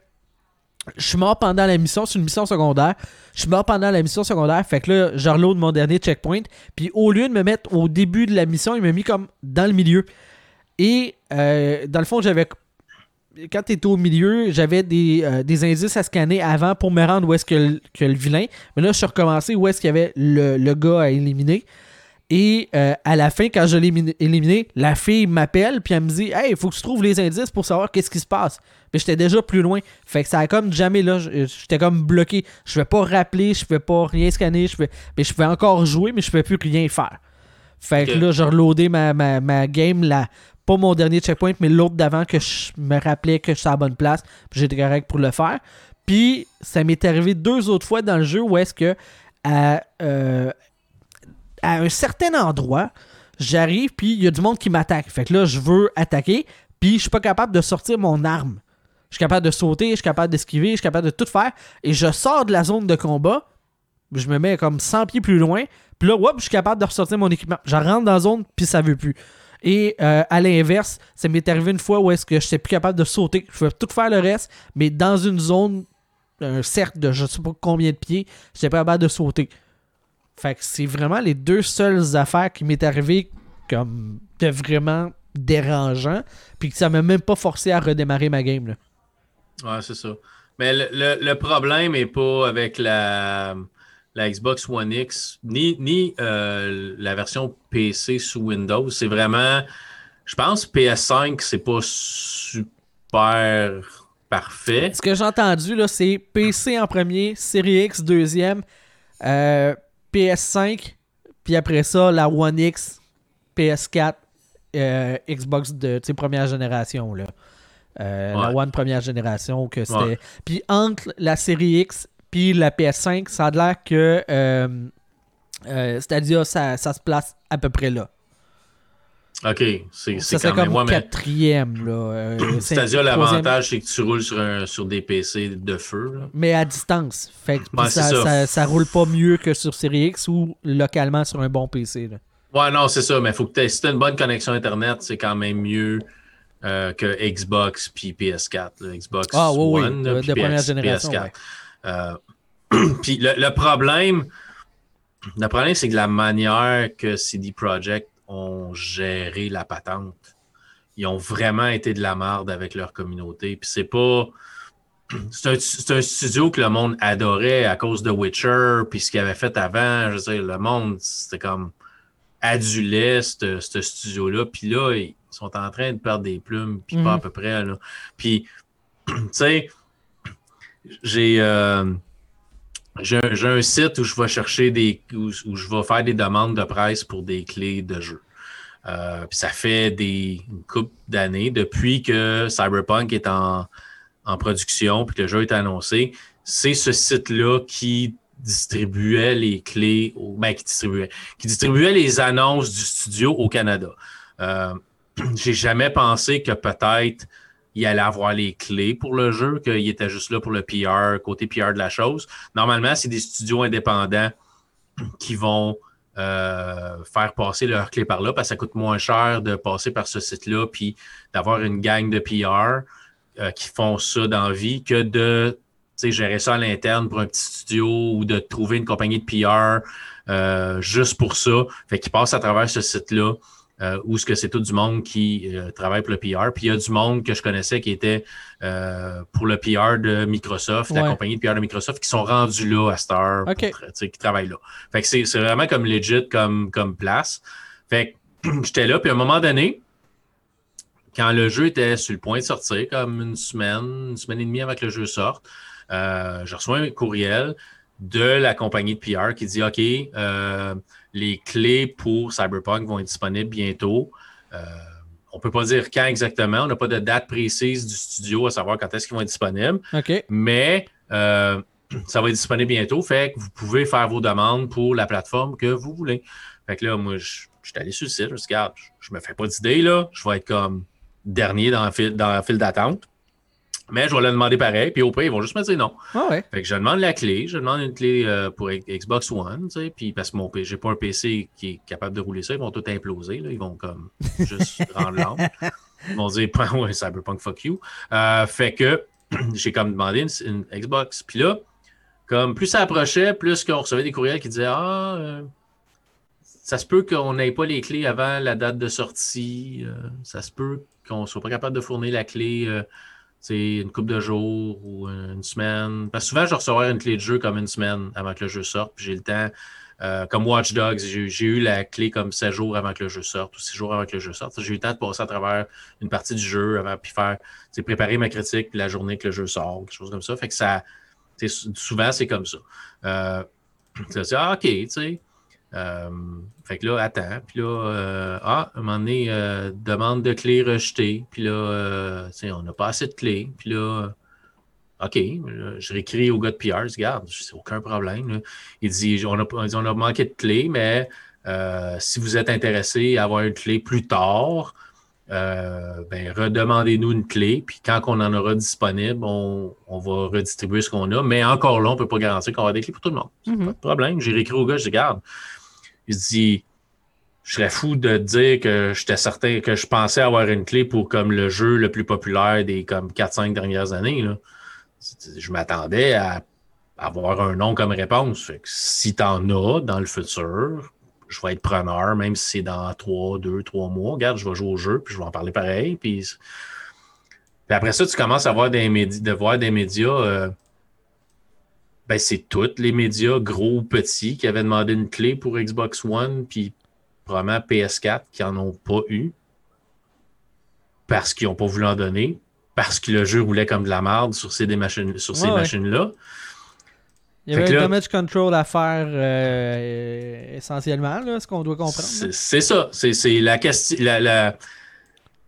je suis mort pendant la mission, c'est une mission secondaire. Je suis mort pendant la mission secondaire, fait que là, je reload mon dernier checkpoint. Puis au lieu de me mettre au début de la mission, il m'a mis comme dans le milieu. Et dans le fond, j'avais. Quand tu au milieu, j'avais des, euh, des, indices à scanner avant pour me rendre où est-ce que, le vilain. Mais là, je suis recommencé où est-ce qu'il y avait le, le, gars à éliminer. Et euh, à la fin, quand je l'ai éliminé, la fille m'appelle, puis elle me dit Hey, il faut que tu trouves les indices pour savoir qu'est-ce qui se passe. Mais j'étais déjà plus loin. Fait que ça a comme jamais là, j'étais comme bloqué. Je vais pas rappeler, je vais pas rien scanner, je vais, mais je pouvais encore jouer, mais je pouvais plus rien faire. Fait que là, j'ai reloadé ma, ma, game, là, pas mon dernier checkpoint, mais l'autre d'avant que je me rappelais que je suis à la bonne place, puis j'étais correct pour le faire. Puis ça m'est arrivé deux autres fois dans le jeu où est-ce que euh, à un certain endroit, j'arrive, puis il y a du monde qui m'attaque. Fait que là, je veux attaquer, puis je suis pas capable de sortir mon arme. Je suis capable de sauter, je suis capable d'esquiver, je suis capable de tout faire. Et je sors de la zone de combat, je me mets comme 100 pieds plus loin, puis là, je suis capable de ressortir mon équipement. Je rentre dans la zone, puis ça veut plus. Et euh, à l'inverse, ça m'est arrivé une fois où est-ce que je n'étais plus capable de sauter. Je pouvais tout faire le reste, mais dans une zone, un cercle de je sais pas combien de pieds, j'étais pas capable de sauter. Fait que c'est vraiment les deux seules affaires qui m'est arrivé comme de vraiment dérangeant, puis que ça m'a même pas forcé à redémarrer ma game. Là. Ouais, c'est ça. Mais le, problème n'est pas avec la, la Xbox One X, ni, ni euh, la version PC sous Windows. C'est vraiment, je pense, PS5, c'est pas super parfait. Ce que j'ai entendu, là, c'est PC en premier, Series X deuxième, euh, PS5, puis après ça, la One X, PS4, euh, Xbox de première génération. Là. Euh, la One première génération, que c'était. Puis entre la série X puis la PS5, ça a l'air que euh, Stadia, ça, ça, se place à peu près là. OK, c'est c'est comme moi, quatrième. Là. Stadia, l'avantage, c'est que tu roules sur, sur des PC de feu. Mais à distance. Fait ça, ça, roule pas mieux que sur Series X ou localement sur un bon PC. Là. Ouais, non, c'est ça. Mais faut que si tu une bonne connexion Internet, c'est quand même mieux euh, que Xbox puis PS4. Xbox ah, One, de, première génération. PS4. Euh, puis le, problème, le problème, c'est que la manière que CD Projekt ont géré la patente, ils ont vraiment été de la merde avec leur communauté. Puis c'est pas. C'est un, studio que le monde adorait à cause de Witcher, puis ce qu'il avait fait avant. Je veux dire, le monde, c'était comme adulait ce studio-là. Puis là, ils sont en train de perdre des plumes, puis pas à mhm. peu près. Là. Puis, tu sais, j'ai. Euh, j'ai un, site où je vais chercher des. Où, je vais faire des demandes de presse pour des clés de jeu. Euh, ça fait des une couple d'années depuis que Cyberpunk est en, en production puis que le jeu est annoncé. C'est ce site-là qui distribuait les clés, ben, qui distribuait, qui distribuait les annonces du studio au Canada. Euh, j'ai jamais pensé que peut-être il allait avoir les clés pour le jeu, qu'il était juste là pour le PR, côté PR de la chose. Normalement, c'est des studios indépendants qui vont euh, faire passer leurs clés par là parce que ça coûte moins cher de passer par ce site-là puis d'avoir une gang de PR euh, qui font ça dans vie que de gérer ça à l'interne pour un petit studio ou de trouver une compagnie de PR euh, juste pour ça. Fait qu'ils passent à travers ce site-là. Euh, où ce que c'est tout du monde qui euh, travaille pour le PR. Puis il y a du monde que je connaissais qui était pour le PR de Microsoft, la compagnie de PR de Microsoft, qui sont rendus là à Star, qui travaillent là. Fait que c'est vraiment comme legit comme, comme place. Fait que j'étais là, puis à un moment donné, quand le jeu était sur le point de sortir, comme une semaine, une semaine et demie avant que le jeu sorte, euh, je reçois un courriel de la compagnie de PR qui dit OK, euh, les clés pour Cyberpunk vont être disponibles bientôt. Euh, on ne peut pas dire quand exactement, on n'a pas de date précise du studio à savoir quand est-ce qu'ils vont être disponibles. Mais ça va être disponible bientôt, fait que vous pouvez faire vos demandes pour la plateforme que vous voulez. Fait que là, moi, je, suis allé sur le site, je me suis dit, regarde, je, ne me fais pas d'idée, là, je vais être comme dernier dans dans file d'attente. Mais je vais leur demander pareil, puis au pire, ils vont juste me dire non. Ah ouais. Fait que je demande la clé, je demande une clé euh, pour Xbox One, tu sais, puis parce que mon j'ai pas un PC qui est capable de rouler ça, ils vont tout imploser, là, ils vont comme juste rendre l'âme. Ils vont dire, ouais, Cyberpunk, fuck you. Euh, fait que j'ai comme demandé une, Xbox. Puis là, comme plus ça approchait, plus qu'on recevait des courriels qui disaient Ah, euh, ça se peut qu'on n'ait pas les clés avant la date de sortie. Ça se peut qu'on ne soit pas capable de fournir la clé une couple de jours ou une semaine. Parce souvent, je recevrai une clé de jeu comme une semaine avant que le jeu sorte, puis j'ai le temps. Euh, comme Watch Dogs, j'ai eu la clé comme 7 jours avant que le jeu sorte ou 6 jours avant que le jeu sorte. J'ai eu le temps de passer à travers une partie du jeu avant, puis faire, préparer ma critique, la journée que le jeu sort, quelque chose comme ça. Fait que ça, souvent, c'est comme ça. Euh, ah, OK, tu sais. Euh, fait que là, attends. Puis là, euh, ah, à un moment donné, euh, demande de clé rejetée. Puis là, on n'a pas assez de clés. Puis là, OK, je réécris au gars de PR, regarde, c'est aucun problème. Il dit on a, on a manqué de clés, mais si vous êtes intéressé à avoir une clé plus tard, ben, redemandez-nous une clé, puis quand on en aura disponible, on, va redistribuer ce qu'on a. Mais encore là, on ne peut pas garantir qu'on aura des clés pour tout le monde. Mm-hmm. Pas de problème. J'ai réécrit au gars, je dis, regarde, il dit Je serais fou de dire que j'étais certain que je pensais avoir une clé pour comme le jeu le plus populaire des comme 4-5 dernières années. Là. Je m'attendais à avoir un nom comme réponse. Si tu en as dans le futur, je vais être preneur, même si c'est dans 3, 2, 3 mois. Regarde, je vais jouer au jeu, puis je vais en parler pareil. Puis, après ça, tu commences à voir des médias, de voir des médias. Euh, ben, c'est tous les médias, gros ou petits, qui avaient demandé une clé pour Xbox One, puis probablement PS4 qui n'en ont pas eu parce qu'ils n'ont pas voulu en donner, parce que le jeu roulait comme de la merde sur ces, machines, sur ces machines-là. Il y avait un damage control à faire euh, essentiellement, là, ce qu'on doit comprendre. C'est ça. C'est la question. La, la,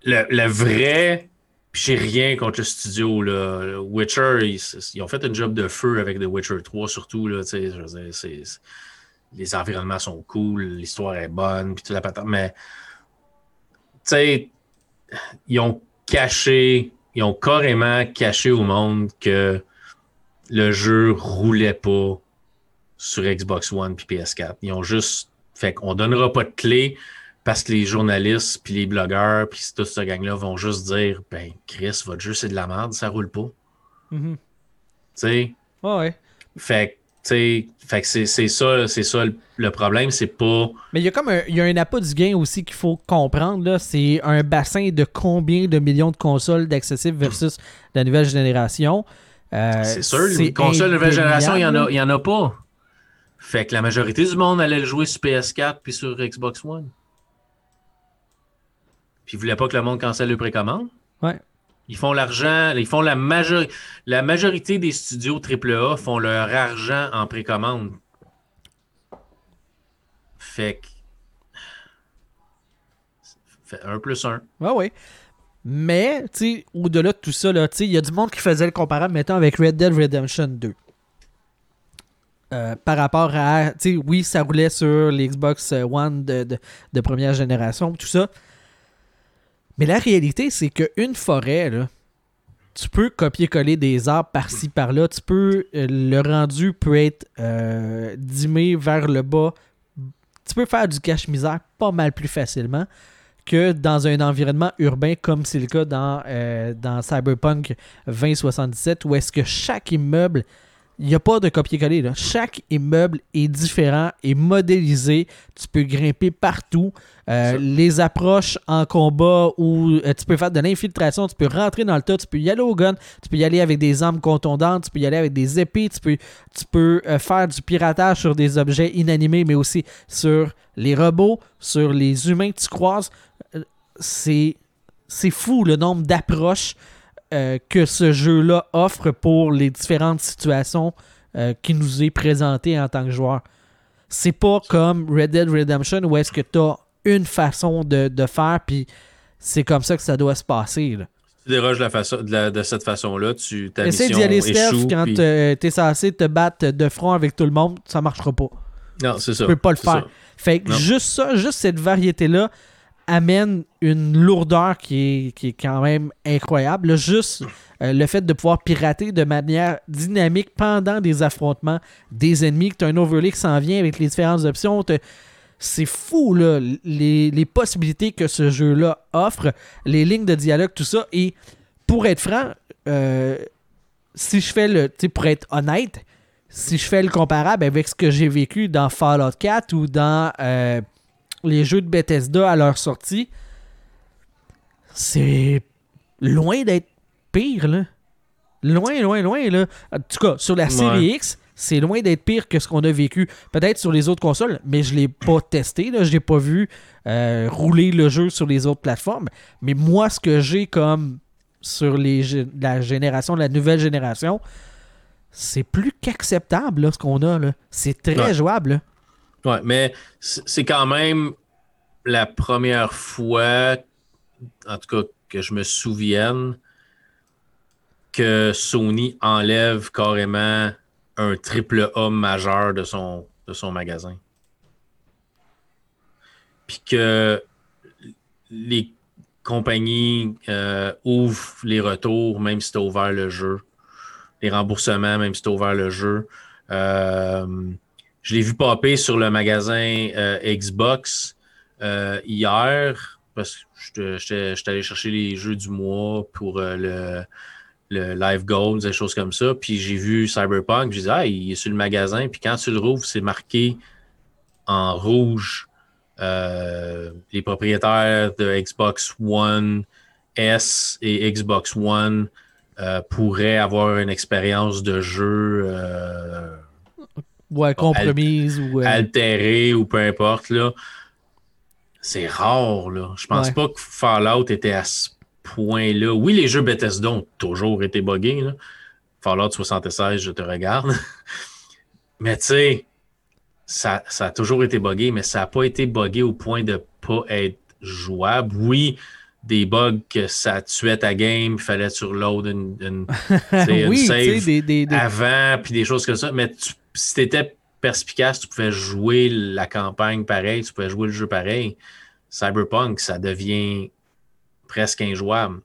la, vraie puis j'ai rien contre le studio. Là. Witcher, ils, ont fait un job de feu avec The Witcher 3, surtout. Là, les environnements sont cool, l'histoire est bonne, puis toute la patate. Mais, ils ont caché, ils ont carrément caché au monde que le jeu roulait pas sur Xbox One puis PS4. Ils ont juste fait qu'on donnera pas de clé parce que les journalistes, puis les blogueurs, puis toute cette gang-là vont juste dire Ben, Chris, votre jeu, c'est de la merde, ça roule pas. Mm-hmm. Tu sais? ouais. Fait que, fait que c'est, ça, c'est ça le, problème, c'est pas. Mais il y a comme un, il y a un appât du gain aussi qu'il faut comprendre. Là, c'est un bassin de combien de millions de consoles d'accessibles versus la nouvelle génération. Euh, c'est sûr, les consoles de nouvelle génération, il n'y en, a, y en a pas. Fait que la majorité du monde allait le jouer sur PS4 puis sur Xbox One. Puis ils voulaient pas que le monde cancelle le précommande. Ouais. Ils font l'argent, ils font la majorité. La majorité des studios AAA font leur argent en précommande. Fait que. Fait un plus un. Ouais, ouais. Mais, tu sais, au-delà de tout ça, il y a du monde qui faisait le comparable, mettons, avec Red Dead Redemption 2. Euh, par rapport à, tu sais, oui, ça roulait sur l'Xbox One de, de, première génération, tout ça. Mais la réalité, c'est qu'une forêt, là, tu peux copier-coller des arbres par-ci, par-là. Tu peux. Euh, le rendu peut être euh, dimé vers le bas. Tu peux faire du cache-misère pas mal plus facilement que dans un environnement urbain comme c'est le cas dans, euh, dans Cyberpunk 2077 où est-ce que chaque immeuble il n'y a pas de copier-coller. Chaque immeuble est différent, est modélisé. Tu peux grimper partout. Euh, les approches en combat où euh, tu peux faire de l'infiltration, tu peux rentrer dans le tas, tu peux y aller au gun, tu peux y aller avec des armes contondantes, tu peux y aller avec des épées, tu peux, tu peux euh, faire du piratage sur des objets inanimés, mais aussi sur les robots, sur les humains que tu croises. C'est, c'est fou le nombre d'approches euh, que ce jeu-là offre pour les différentes situations euh, qui nous est présentées en tant que joueur. C'est pas comme Red Dead Redemption où est-ce que tu as une façon de, faire, puis c'est comme ça que ça doit se passer. Là. Tu déroges la façon, de, cette façon-là, tu Essaye d'y aller Steph quand tu es censé te battre de front avec tout le monde, ça marchera pas. Non, c'est ça. Tu peux pas le faire. Fait que juste ça, juste cette variété-là, amène une lourdeur qui est, qui est quand même incroyable. juste euh, le fait de pouvoir pirater de manière dynamique pendant des affrontements des ennemis, que tu as un overlay qui s'en vient avec les différentes options. C'est fou, là, les, possibilités que ce jeu-là offre, les lignes de dialogue, tout ça. Et pour être franc, euh, si je fais le. Pour être honnête, si je fais le comparable avec ce que j'ai vécu dans Fallout 4 ou dans euh, les jeux de Bethesda à leur sortie, c'est loin d'être pire, là. Loin, loin, loin, là. En tout cas, sur la série X, c'est loin d'être pire que ce qu'on a vécu. Peut-être sur les autres consoles, mais je ne l'ai pas testé. Là. Je l'ai pas vu euh, rouler le jeu sur les autres plateformes. Mais moi, ce que j'ai comme sur les, la génération, la nouvelle génération, c'est plus qu'acceptable ce qu'on a. C'est très jouable. Ouais, mais c'est quand même la première fois, en tout cas que je me souvienne, que Sony enlève carrément un triple A majeur de son, de son magasin. Puis que les compagnies euh, ouvrent les retours, même si tu as ouvert le jeu. Les remboursements, même si tu as ouvert le jeu. Euh, je l'ai vu popper sur le magasin euh, Xbox hier parce que je suis allé chercher les jeux du mois pour le, le Live Goals, des choses comme ça. Puis j'ai vu Cyberpunk, je disais, ah, il est sur le magasin. Puis quand tu le rouvres, c'est marqué en rouge euh, les propriétaires de Xbox One S et Xbox One euh, pourraient avoir une expérience de jeu euh, ouais, compromise ou altérée ou peu importe. Là. C'est rare. Là. Je pense pas que Fallout était à ce point-là. Oui, les jeux Bethesda ont toujours été buggés. Là. Fallout 76, je te regarde. mais tu sais, ça, a toujours été buggé, mais ça n'a pas été buggé au point de ne pas être jouable. Oui, des bugs que ça tuait ta game, il fallait sur load une, une, save avant, puis des choses comme ça. Mais si tu étais perspicace, tu pouvais jouer la campagne pareil, tu pouvais jouer le jeu pareil. Cyberpunk, ça devient presque injouable.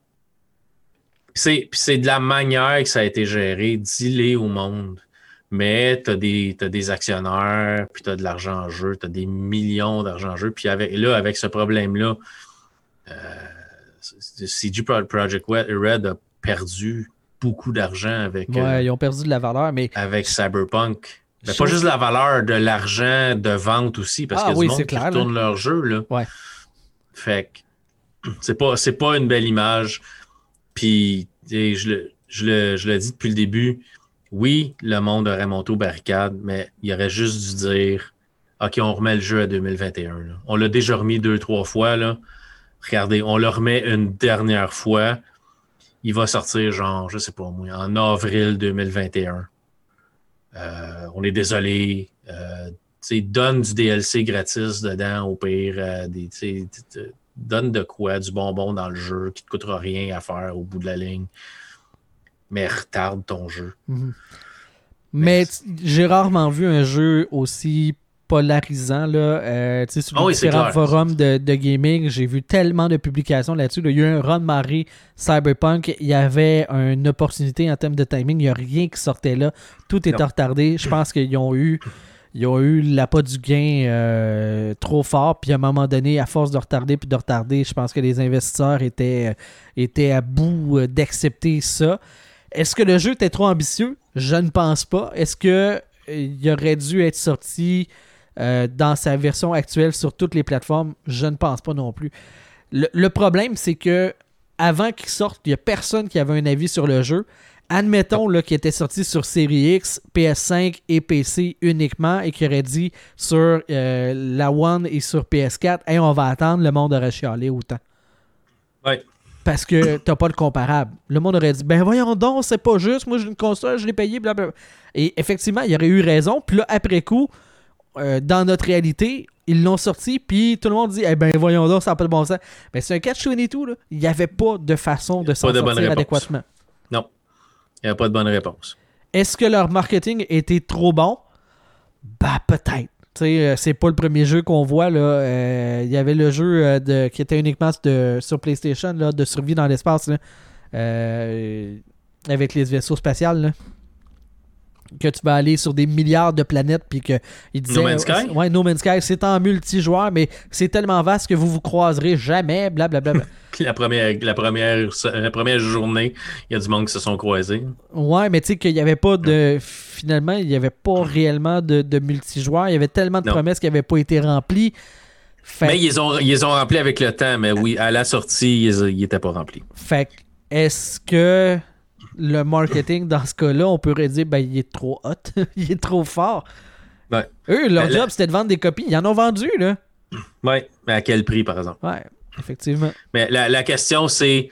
C'est de la manière que ça a été géré. Dis-les au monde. Mais tu as, des actionnaires, puis tu as de l'argent en jeu, tu as des millions d'argent en jeu. Puis avec, là, avec ce problème-là, euh, CG Project Red a perdu beaucoup d'argent avec. Ouais, euh, ils ont perdu de la valeur, mais. Avec Cyberpunk. Mais pas juste la valeur de l'argent de vente aussi, parce ah, que oui, du monde qui retourne leur jeu. Là. Ouais. Fait que c'est pas, c'est pas une belle image. Puis, je le, je, le, je le dis depuis le début, oui, le monde aurait monté aux barricades, mais il aurait juste dû dire OK, on remet le jeu à 2021. On l'a déjà remis deux, trois fois. Là. Regardez, on le remet une dernière fois. Il va sortir, genre, je sais pas moi, en avril 2021. Euh, on est désolé. Euh, donne du DLC gratis dedans, au pire. Euh, des, donne de quoi, du bonbon dans le jeu qui ne te coûtera rien à faire au bout de la ligne, mais retarde ton jeu. Mhm. Mais, j'ai rarement vu un jeu aussi polarisant. Là. Euh, sur oh différents forums de, gaming, j'ai vu tellement de publications là-dessus. Il y a eu un run marée Cyberpunk. Il y avait une opportunité en termes de timing. Il n'y a rien qui sortait là. Tout était retardé. Je pense qu'ils ont eu ils ont eu l'appât du gain euh, trop fort. Puis à un moment donné, à force de retarder puis de retarder, je pense que les investisseurs étaient, euh, étaient à bout d'accepter ça. Est-ce que le jeu était trop ambitieux? Je ne pense pas. Est-ce qu'il aurait dû être sorti dans sa version actuelle sur toutes les plateformes? Je ne pense pas non plus. Le, le problème, c'est que avant qu'il sorte, il n'y a personne qui avait un avis sur le jeu admettons qu'il était sorti sur Série X, PS5 et PC uniquement et qu'il aurait dit sur euh, la One et sur PS4, hey, on va attendre, le monde aurait chialé autant. Ouais. Parce que t'as pas le comparable. Le monde aurait dit, ben voyons donc, c'est pas juste, moi j'ai une console, je l'ai payé, blablabla. Et effectivement, il aurait eu raison. Puis là, après coup, euh, dans notre réalité, ils l'ont sorti, puis tout le monde dit, eh ben voyons donc, ça n'a pas de bon sens. Mais c'est un catch et tout, là. Il n'y avait pas de façon de s'en sortir adéquatement. Non. Il n'y a pas de bonne réponse. Est-ce que leur marketing était trop bon? Bah, peut-être. Euh, c'est pas le premier jeu qu'on voit. Là. Euh, il y avait le jeu de, qui était uniquement de, sur PlayStation là, de survie dans l'espace avec les vaisseaux spatials. Que tu vas aller sur des milliards de planètes puis que il disait No Man's Sky? ouais No Man's Sky c'est en multijoueur mais c'est tellement vaste que vous vous croiserez jamais blablabla la première la première la première journée il y a du monde qui se sont croisés. Ouais mais tu sais qu'il n'y avait pas de finalement il n'y avait pas réellement de, de multijoueur. Il y avait tellement de Non. promesses qui n'avaient pas été remplies. Fait, mais ils ont ils ont rempli avec le temps mais oui à la sortie ils n'étaient pas remplis. Fait est-ce que le marketing dans ce cas-là on pourrait dire ben il est trop hot il est trop fort Ouais. eux leur Ben, job la- c'était de vendre des copies ils en ont vendu là ouais mais à quel prix par exemple? Ouais effectivement Mais la, la question, c'est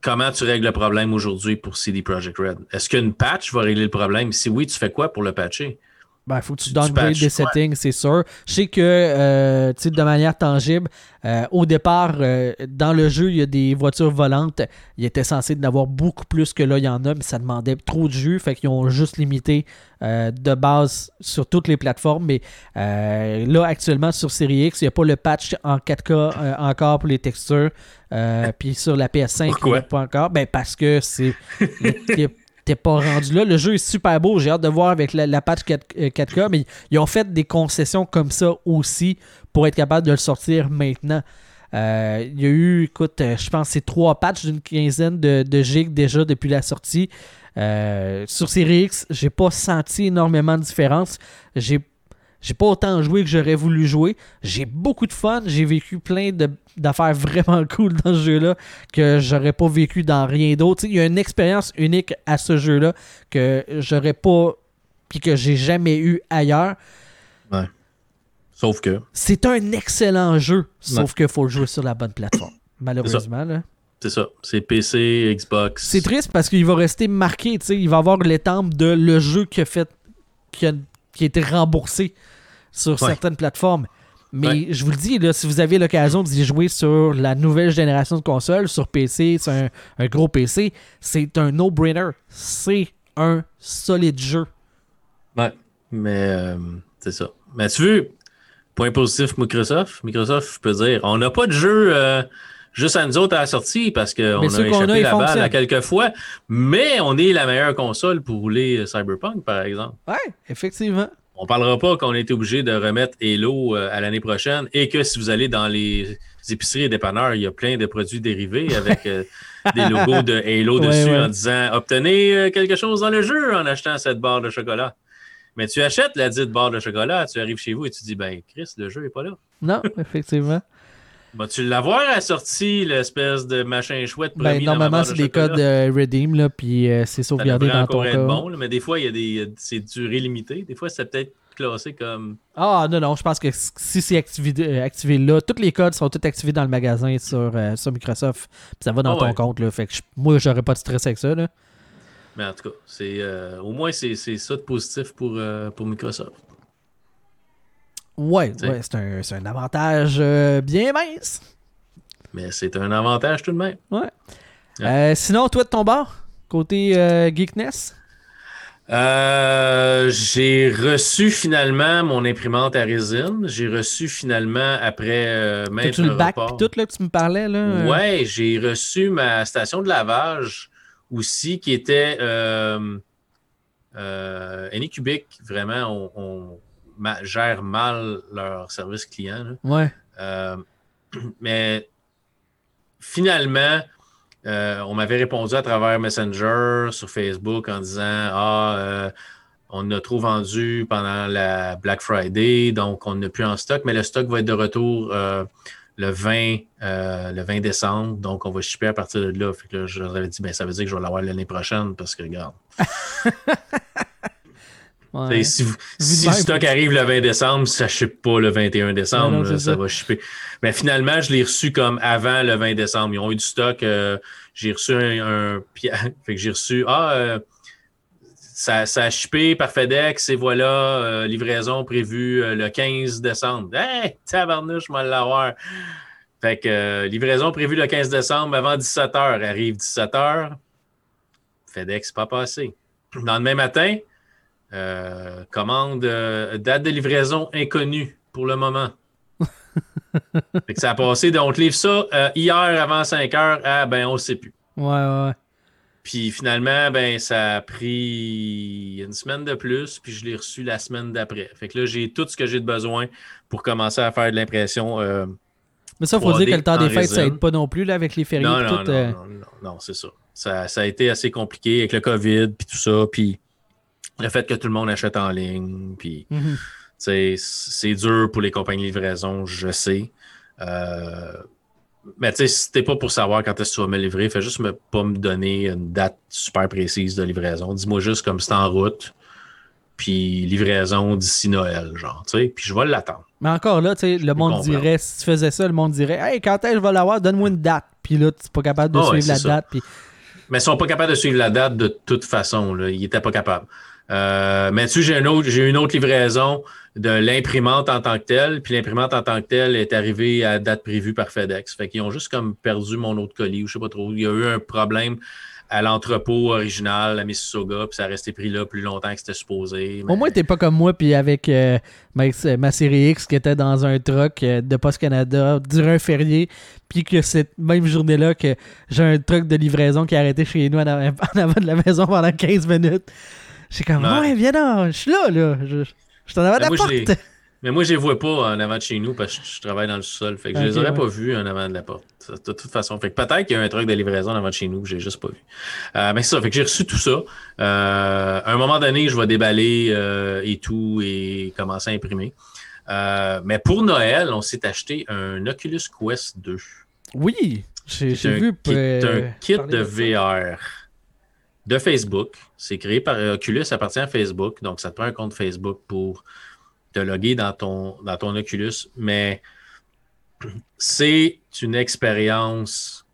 comment tu règles le problème aujourd'hui pour CD Projekt Red? Est-ce qu'une patch va régler le problème? Si oui, tu fais quoi pour le patcher? Ben, faut que tu Tu downgrades des ouais. settings, c'est sûr. Je sais que, euh, de manière tangible, euh, au départ, euh, dans le jeu, il y a des voitures volantes. Il était censé en avoir beaucoup plus que là, il y en a, mais ça demandait trop de jus. Fait qu'ils ont juste limité euh, de base sur toutes les plateformes. Mais euh, là, actuellement, sur Series X, il n'y a pas le patch en 4K euh, encore pour les textures. Euh, Puis sur la PS5, Pourquoi? il n'y a pas encore. Ben, parce que c'est. T'es pas rendu là. Le jeu est super beau. J'ai hâte de voir avec la, la patch 4, euh, 4K, mais ils ont fait des concessions comme ça aussi pour être capable de le sortir maintenant. Euh, il y a eu, écoute, euh, je pense c'est trois patchs d'une quinzaine de, de gigs déjà depuis la sortie. Sur Series X, j'ai pas senti énormément de différence. J'ai j'ai pas autant joué que j'aurais voulu jouer. J'ai beaucoup de fun. J'ai vécu plein d'affaires vraiment cool dans ce jeu-là que j'aurais pas vécu dans rien d'autre. Il y a une expérience unique à ce jeu-là que j'aurais pas puis que j'ai jamais eu ailleurs. Sauf que, C'est un excellent jeu, sauf qu'il faut le jouer sur la bonne plateforme. Malheureusement, là. c'est ça. C'est PC, Xbox. C'est triste parce qu'il va rester marqué, tu sais, il va avoir l'étampe de le jeu qui a fait qui a, qui a été remboursé sur Ouais. certaines plateformes. Mais Ouais. je vous le dis, là, si vous avez l'occasion d'y jouer sur la nouvelle génération de consoles, sur PC, c'est un, un gros PC, c'est un no-brainer. C'est un solide jeu. Ouais. Mais euh, c'est ça. Mais tu veux, point positif Microsoft, Microsoft peut dire on n'a pas de jeu euh, juste à nous autres à la sortie parce qu'on a échappé la balle à quelques fois, mais on est la meilleure console pour rouler euh, Cyberpunk, par exemple. Ouais, effectivement. On parlera pas qu'on a été obligé de remettre Halo euh, à l'année prochaine et que si vous allez dans les épiceries et dépanneurs, il y a plein de produits dérivés avec euh, des logos de Halo dessus ouais. en disant obtenez euh, quelque chose dans le jeu en achetant cette barre de chocolat. Mais tu achètes la dite barre de chocolat, tu arrives chez vous et tu dis ben Chris, le jeu est pas là. Non, effectivement. Vas-tu l'avoir sortie, l'espèce de machin chouette Ben, normalement, c'est de des chocolat? codes euh, Redeem, là, puis euh, c'est sauvegardé dans ton être bon, là, mais des fois, il y a des, c'est durée limitée. Des fois, c'est peut-être classé comme Ah non, non, je pense que si c'est activé, euh, activé là, tous les codes sont tous activés dans le magasin sur, euh, sur Microsoft. Puis ça va dans Ah ton ouais. compte. Là, fait que je- moi, j'aurais pas de stress avec ça. Là. Mais en tout cas, c'est au moins c'est c'est ça de positif pour, pour Microsoft. Ouais, ouais c'est un, un avantage euh, bien mince. Mais c'est un avantage tout de même. Ouais. Ouais. Euh, sinon, toi de ton bord, côté euh, Geekness? Euh, j'ai reçu finalement mon imprimante à résine. J'ai reçu finalement après euh, même le bac tout là, que tu me parlais là? Ouais, j'ai reçu ma station de lavage aussi qui était euh, euh, Anycubic. Vraiment, on, on ma- gère mal leur service client. là. Ouais. Euh, mais finalement, euh, on m'avait répondu à travers Messenger sur Facebook en disant Ah, euh, on a trop vendu pendant la Black Friday, donc on n'a plus en stock, mais le stock va être de retour le, 20, euh, le 20 décembre, donc on va shipper à partir de là. Fait que là, je leur avais dit ben, ça veut dire que je vais l'avoir l'année prochaine parce que regarde. ouais. Si, vous- le stock arrive le 20 décembre, ça ne ship pas le 21 décembre, Non, non, ça, ça. va shipper. Mais finalement, je l'ai reçu comme avant le 20 décembre. Ils ont eu du stock. euh, j'ai reçu un, fait que j'ai reçu Ah, euh, ça, ça a shippé par FedEx et voilà, euh, livraison prévue le 15 décembre. Hey, tabarnouche, je vais l'avoir. Fait que livraison prévue le 15 décembre avant 17h. Arrive 17h. FedEx pas passé. Dans le même matin, euh, commande, euh, date de livraison inconnue pour le moment. Fait que ça a passé, donc on te livre ça euh, hier avant 5 heures, ah ben on ne sait plus. Ouais, ouais, ouais. Puis finalement, ben, ça a pris une semaine de plus, puis je l'ai reçu la semaine d'après. Fait que là, j'ai tout ce que j'ai de besoin pour commencer à faire de l'impression. Mais ça, il faut dire que le temps des fêtes, ça aide pas non plus là, avec les fériés. Non, non, tout, non, non, non, non, c'est ça. ça. ça. a été assez compliqué avec le COVID, puis tout ça, puis le fait que tout le monde achète en ligne, puis Mhm. c'est dur pour les compagnies de livraison, je sais. Euh, mais tu sais, si t'es pas pour savoir quand est-ce que tu vas me livrer, fais juste me, pas me donner une date super précise de livraison. Dis-moi juste comme c'est en route, puis livraison d'ici Noël, genre, tu sais, puis je vais l'attendre. Mais encore là, tu sais, le monde comprendre. dirait, si tu faisais ça, le monde dirait, hey, quand est-ce que je vais l'avoir, donne-moi une date. Puis là, tu n'es pas capable de Ah ouais, suivre la ça. date. Puis... Mais ils sont pas capables de suivre la date de toute façon. Là. Ils n'étaient pas capables. Euh, mais sais, j'ai une autre, j'ai une autre livraison de l'imprimante en tant que telle. Puis l'imprimante en tant que telle est arrivée à date prévue par FedEx. Fait qu'ils ont juste comme perdu mon autre colis ou je sais pas trop. Il y a eu un problème à l'entrepôt original à Mississauga, puis ça a resté pris là plus longtemps que c'était supposé. Au moins, t'es pas comme moi, puis avec euh, ma, ma série X qui était dans un truck euh, de Post Canada durant un férié, puis que cette même journée-là que j'ai un truck de livraison qui a arrêté chez nous en avant de la maison pendant 15 minutes. J'ai comme, Ouais. ouais, viens donc, je suis là, là. Je, je suis en avant de la moi, porte. Mais moi, je les vois pas en avant de chez nous parce que je travaille dans le sol. Fait que je les aurais ouais. pas vus en avant de la porte. De toute façon. Fait que peut-être qu'il y a un truc de livraison en avant de chez nous que j'ai juste pas vu. Euh, mais c'est ça. Fait que j'ai reçu tout ça. Euh, à un moment donné, je vais déballer euh, et tout et commencer à imprimer. Mais pour Noël, on s'est acheté un Oculus Quest 2. Oui, j'ai vu. kit, euh, un kit de. VR de Facebook. C'est créé par Oculus, ça appartient à Facebook. Donc, ça te prend un compte Facebook pour te loguer dans ton, dans ton Oculus. Mais c'est une expérience.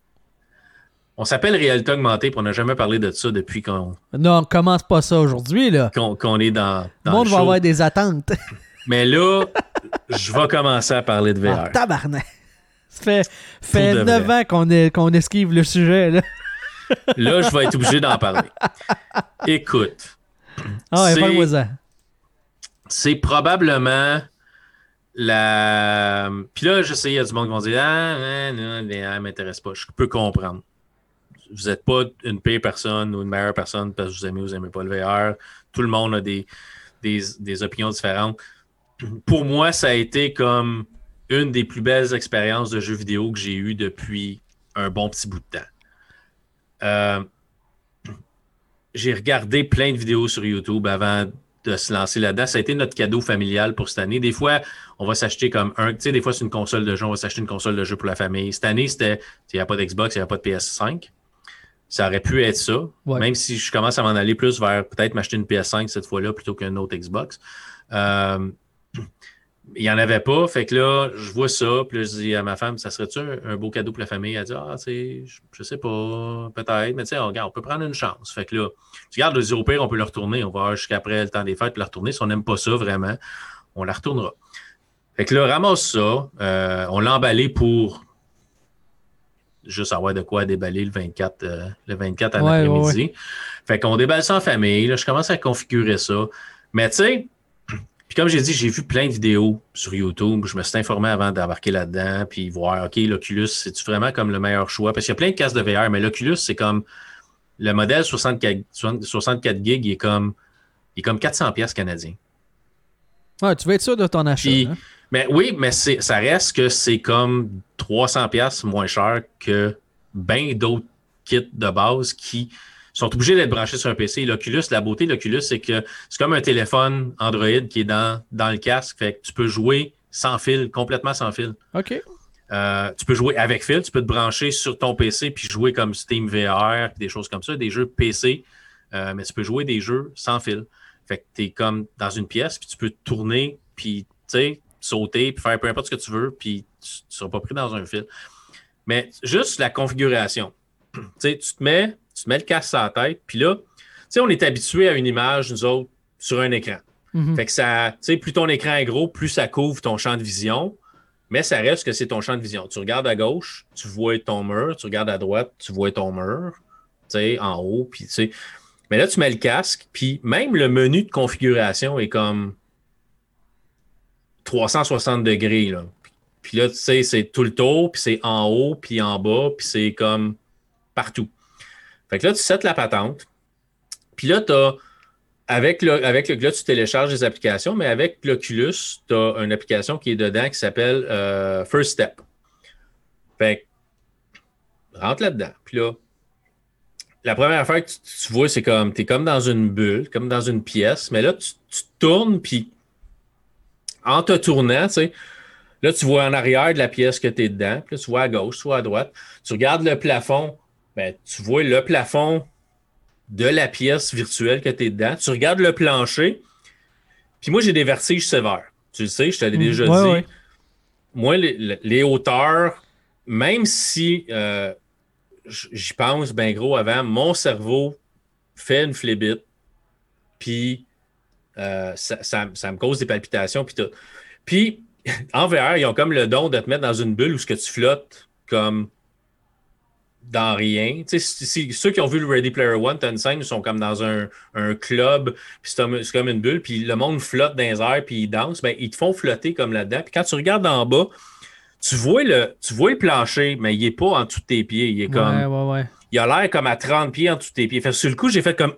On s'appelle réalité augmentée, puis on n'a jamais parlé de ça depuis qu'on Non, on commence pas ça aujourd'hui, là. qu'on- est dans, Le dans monde le va avoir des attentes. Mais là, je vais commencer à parler de VR. Ah, tabarnak. Ça fait, fait de 9 ans qu'on est- qu'on esquive le sujet, là. Là, je vais être obligé d'en parler. Écoute, Ah C'est- c'est probablement la. Puis là, je sais, il y a du monde qui vont dire Ah, non, non, les VR m'intéresse pas. Je peux comprendre. Vous n'êtes pas une pire personne ou une meilleure personne parce que vous aimez ou vous n'aimez pas le VR. Tout le monde a des, des, des opinions différentes. Pour moi, ça a été comme une des plus belles expériences de jeux vidéo que j'ai eues depuis un bon petit bout de temps. Euh, j'ai regardé plein de vidéos sur YouTube avant de se lancer là-dedans. Ça a été notre cadeau familial pour cette année. Des fois, on va s'acheter comme un. Tu sais, des fois, c'est une console de jeu. On va s'acheter une console de jeu pour la famille. Cette année, c'était. Il n'y a pas d'Xbox, il n'y a pas de PS5. Ça aurait pu être ça. Ouais. Même si je commence à m'en aller plus vers peut-être m'acheter une PS5 cette fois-là plutôt qu'une autre Xbox. Euh, il n'y en avait pas. Fait que là, je vois ça. Puis là, je dis à ma femme, ça serait-tu un, un beau cadeau pour la famille? Elle dit, ah, tu sais, je, je sais pas, peut-être. Mais tu sais, regarde, on peut prendre une chance. Fait que là, je regarde, le au pire, on peut le retourner. On va avoir jusqu'après le temps des fêtes, puis le retourner. Si on n'aime pas ça vraiment, on la retournera. Fait que là, ramasse ça. Euh, on l'a emballé pour juste avoir de quoi déballer le 24, euh, le 24 en Ouais, après-midi. ouais, Fait qu'on déballe ça en famille. Là, je commence à configurer ça. Mais tu sais, puis comme j'ai dit, j'ai vu plein de vidéos sur YouTube. Je me suis informé avant d'embarquer là-dedans, puis voir, OK, l'Oculus, c'est-tu vraiment comme le meilleur choix? Parce qu'il y a plein de casques de VR, mais l'Oculus, c'est comme le modèle 64, 64 gigs, il est comme, il est comme 400 pièces canadiens. Ouais, tu veux être sûr de ton achat. Puis- hein? Mais oui, mais ça reste que c'est comme 300 pièces moins cher que bien d'autres kits de base qui sont obligés d'être branchés sur un PC. L'Oculus, la beauté de l'Oculus, c'est que c'est comme un téléphone Android qui est dans, dans le casque. Fait que tu peux jouer sans fil, complètement sans fil. OK. Euh, tu peux jouer avec fil, tu peux te brancher sur ton PC puis jouer comme Steam VR, puis des choses comme ça, des jeux PC, euh, mais tu peux jouer des jeux sans fil. Fait que tu es comme dans une pièce, puis tu peux tourner, puis sauter, puis faire peu importe ce que tu veux, puis tu ne seras pas pris dans un fil. Mais juste la configuration. tu sais, tu te mets, tu mets le casque sur la tête, puis là, tu sais, on est habitué à une image, nous autres, sur un écran. Mhm. Fait que ça, tu sais, plus ton écran est gros, plus ça couvre ton champ de vision. Mais ça reste que c'est ton champ de vision. Tu regardes à gauche, tu vois ton mur. Tu regardes à droite, tu vois ton mur. Tu sais, en haut, puis tu sais. Mais là, tu mets le casque, puis même le menu de configuration est comme 360 degrés, là. Puis là, tu sais, c'est tout le tour, puis c'est en haut, puis en bas, puis c'est comme partout. Fait que là, tu sets la patente. Puis là, tu as avec le, avec le, tu télécharges des applications, mais avec l'Oculus, tu as une application qui est dedans qui s'appelle euh, First Step. Fait rentre là-dedans. Puis là, la première affaire que tu, vois, c'est comme, tu es comme dans une bulle, comme dans une pièce, mais là, tu, tournes, puis en te tournant, tu sais, là, tu vois en arrière de la pièce que tu es dedans, puis là, tu vois à gauche, tu vois à droite. Tu regardes le plafond, ben, tu vois le plafond de la pièce virtuelle que tu es dedans. Tu regardes le plancher. Puis moi, j'ai des vertiges sévères. Tu le sais, je t'avais déjà mm. dit. Moi, les, hauteurs, même si euh, j'y pense bien gros avant, mon cerveau fait une flébite. Puis euh, ça, me cause des palpitations. Puis, puis en VR, ils ont comme le don de te mettre dans une bulle où ce que tu flottes comme dans rien. ceux qui ont vu le Ready Player One, tu une scène, ils sont comme dans un, club, puis c'est comme une bulle, puis le monde flotte dans les airs, puis ils dansent. Ben, ils te font flotter comme là-dedans. Puis quand tu regardes en bas, tu vois le, tu vois le plancher, mais il n'est pas en dessous de tes pieds. Il est comme. Ouais, ouais, Il a l'air comme à 30 pieds en dessous de tes pieds. Fait sur le coup, j'ai fait comme.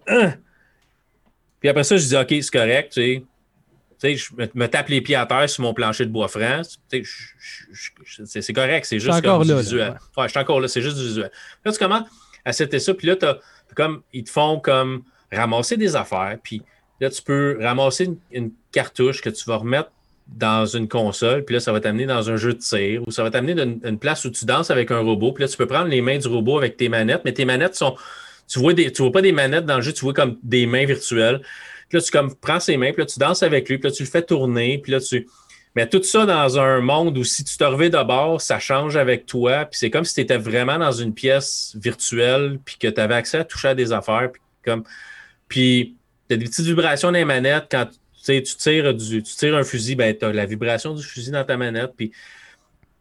Puis après ça, je dis OK, c'est correct, tu sais je me, tape les pieds à terre sur mon plancher de bois franc. C'est correct, c'est juste comme du visuel. Ouais. je suis encore là, c'est juste du visuel. Là, tu commences à setter ça, puis là, comme, ils te font comme ramasser des affaires, puis là, tu peux ramasser une, cartouche que tu vas remettre dans une console, puis là, ça va t'amener dans un jeu de tir, ou ça va t'amener dans une, place où tu danses avec un robot, puis là, tu peux prendre les mains du robot avec tes manettes, mais tes manettes sont. Tu vois, des, tu vois pas des manettes dans le jeu, tu vois comme des mains virtuelles. Là, tu comme, prends ses mains, puis là, tu danses avec lui, puis là, tu le fais tourner, puis là, tu. Mais tout ça dans un monde où si tu te reviens de bord, ça change avec toi. Puis c'est comme si tu étais vraiment dans une pièce virtuelle, puis que tu avais accès à toucher à des affaires. Puis comme. Puis tu as des petites vibrations dans les manettes. Quand tu tires, tu tires un fusil, ben, tu as la vibration du fusil dans ta manette. Puis,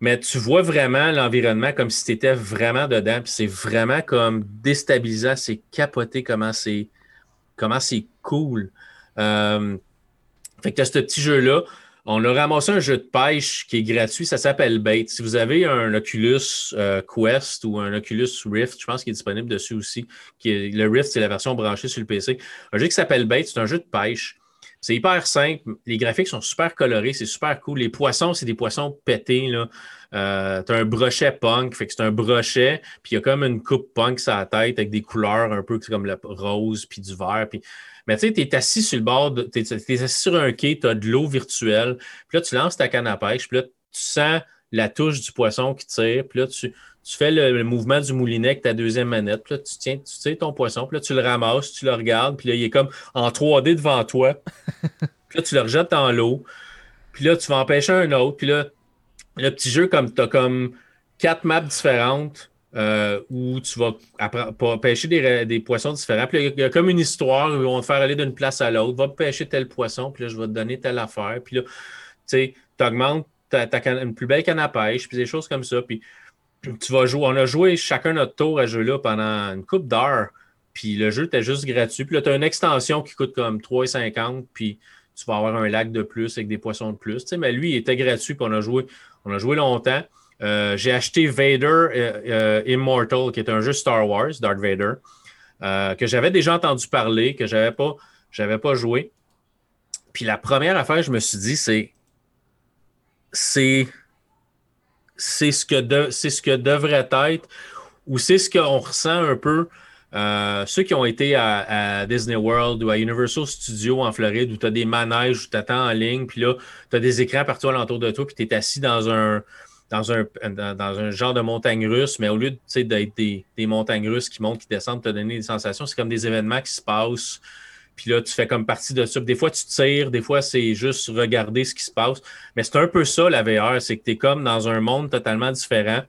mais tu vois vraiment l'environnement comme si tu étais vraiment dedans. Puis c'est vraiment comme déstabilisant. C'est capoté comment c'est comment c'est cool. Euh, fait que tu ce petit jeu-là. On a ramassé un jeu de pêche qui est gratuit, ça s'appelle Bait. Si vous avez un Oculus euh, Quest ou un Oculus Rift, je pense qu'il est disponible dessus aussi. Qui le Rift, c'est la version branchée sur le PC. Un jeu qui s'appelle Bait, c'est un jeu de pêche. C'est hyper simple. Les graphiques sont super colorés, c'est super cool. Les poissons, c'est des poissons pétés. Euh, tu as un brochet punk, fait que c'est un brochet, puis il y a comme une coupe punk sur la tête avec des couleurs un peu comme le rose puis du vert. Puis mais tu sais, tu es assis sur le bord, tu es, assis sur un quai, tu as de l'eau virtuelle, puis là, tu lances ta canne à pêche, puis là, tu sens la touche du poisson qui tire, puis là, tu, fais le, mouvement du moulinet avec ta deuxième manette, puis là, tu tiens, tu tires ton poisson, puis là, tu le ramasses, tu le regardes, puis là, il est comme en 3D devant toi, puis là, tu le rejettes dans l'eau, puis là, tu vas en pêcher un autre, puis là, le petit jeu, comme tu as comme quatre maps différentes, euh, où tu vas pêcher des, poissons différents. Puis il y, a comme une histoire où on va te faire aller d'une place à l'autre. Va pêcher tel poisson, puis là, je vais te donner telle affaire. Puis là, tu sais, tu augmentes une plus belle canne à pêche, puis des choses comme ça. Puis tu vas jouer. On a joué chacun notre tour à jeu-là pendant une coupe d'heures. Puis le jeu était juste gratuit. Puis là, tu as une extension qui coûte comme 3,50. Puis tu vas avoir un lac de plus avec des poissons de plus. Mais lui, il était gratuit. Puis on a joué, on a joué longtemps. Euh, j'ai acheté Vader euh, euh, Immortal, qui est un jeu Star Wars, Darth Vader, que j'avais déjà entendu parler, que je n'avais pas, pas joué. Puis la première affaire, je me suis dit, c'est. C'est. C'est ce, que c'est ce que devrait être, ou c'est ce qu'on ressent un peu. Ceux qui ont été à, Disney World ou à Universal Studios en Floride, où tu as des manèges, où tu attends en ligne, puis là, tu as des écrans partout alentour de toi, puis tu es assis dans un, dans un, dans, un genre de montagne russe, mais au lieu d'être des, des, montagnes russes qui montent, qui descendent, te donner des sensations, c'est comme des événements qui se passent. Puis là, tu fais comme partie de ça. Des fois, tu tires, des fois, c'est juste regarder ce qui se passe. Mais c'est un peu ça, la VR, c'est que tu es comme dans un monde totalement différent,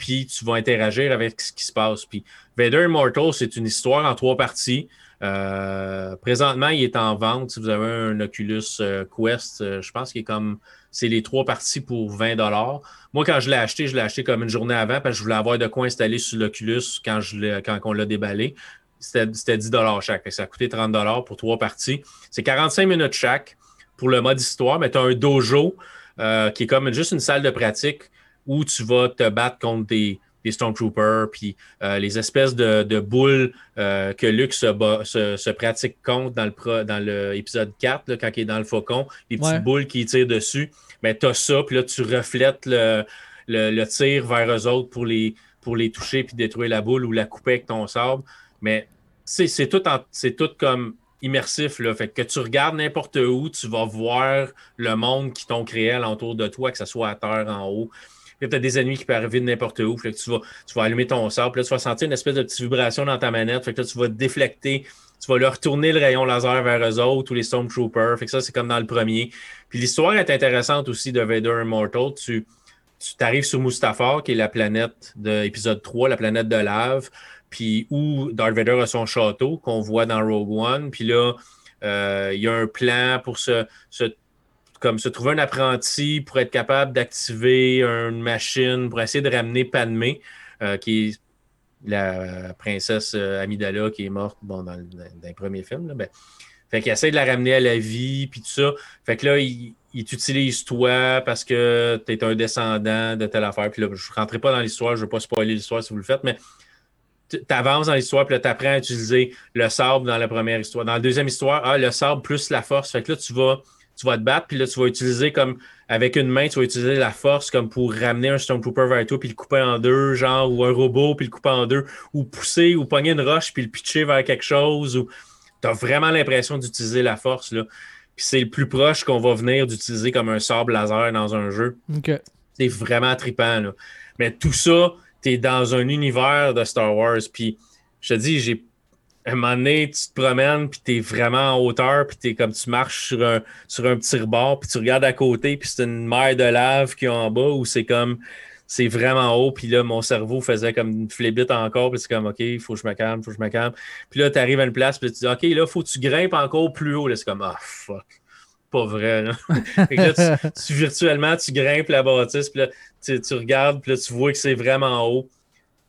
puis tu vas interagir avec ce qui se passe. Puis Vader Immortal, c'est une histoire en trois parties. Euh, présentement, il est en vente. Si vous avez un Oculus euh, Quest, euh, je pense qu'il est comme c'est les trois parties pour 20 Moi, quand je l'ai acheté, je l'ai acheté comme une journée avant parce que je voulais avoir de quoi installer sur l'Oculus quand, quand on l'a déballé. C'était 10 chaque. Ça a coûté 30 pour trois parties. C'est 45 minutes chaque pour le mode histoire, mais tu as un dojo qui est comme juste une salle de pratique où tu vas te battre contre des, des Stormtroopers, puis euh, les espèces de, boules euh, que Luke se, pratique contre dans le dans l'épisode 4, quand il est dans le faucon, les petites boules qui tirent dessus. Mais tu as ça, puis là, tu reflètes le, tir vers eux autres pour les, pour les toucher puis détruire la boule ou la couper avec ton sabre. Mais c'est tout, tout comme immersif. Là. Fait que tu regardes n'importe où, tu vas voir le monde qui t'ont créé alentour de toi, que ce soit à terre, en haut. Puis tu as des ennemis qui peuvent arriver de n'importe où. Que tu vas, allumer ton sable. Puis là, tu vas sentir une espèce de petite vibration dans ta manette. Que là, tu vas déflecter. Tu vas leur retourner le rayon laser vers eux autres ou les Stormtroopers. Fait que ça, c'est comme dans le premier. Puis l'histoire est intéressante aussi de Vader Immortal. Tu tu t'arrives sur Mustafar, qui est la planète de l'épisode 3, la planète de lave puis où Darth Vader a son château qu'on voit dans Rogue One. Puis là, euh, il y a un plan pour se, comme se trouver un apprenti pour être capable d'activer une machine pour essayer de ramener Padmé, euh, qui est la princesse euh, Amidala qui est morte bon, dans, le premier film. Là, ben, fait qu'il essaie de la ramener à la vie, puis tout ça. Fait que là, il, t'utilise toi parce que tu es un descendant de telle affaire. Puis là, je ne rentrerai pas dans l'histoire, je ne veux pas spoiler l'histoire si vous le faites, mais tu avances dans l'histoire, puis là, tu apprends à utiliser le sable dans la première histoire. Dans la deuxième histoire, ah, le sable plus la force. Fait que là, tu vas, tu vas te battre, puis là, tu vas utiliser comme avec une main, tu vas utiliser la force comme pour ramener un Stormtrooper vers toi, puis le couper en deux, genre, ou un robot, puis le couper en deux, ou pousser, ou pogner une roche, puis le pitcher vers quelque chose. Ou... Tu as vraiment l'impression d'utiliser la force, là. Puis c'est le plus proche qu'on va venir d'utiliser comme un sable laser dans un jeu. C'est vraiment trippant, là. Mais tout ça, tu es dans un univers de Star Wars. Puis je te dis, j'ai un moment donné, tu te promènes, puis tu es vraiment en hauteur, puis es comme tu marches sur un, sur un petit rebord, puis tu regardes à côté, puis c'est une mer de lave qui est en bas, où c'est comme, c'est vraiment haut, puis là, mon cerveau faisait comme une flébite encore, puis c'est comme, OK, il faut que je me calme, il faut que je me calme. Puis là, tu arrives à une place, puis tu dis, OK, là, faut que tu grimpes encore plus haut. Là, c'est comme, ah, fuck pas vrai. Là. là tu, virtuellement, tu grimpes la bâtisse, puis là, tu, tu, regardes, puis là, tu vois que c'est vraiment haut.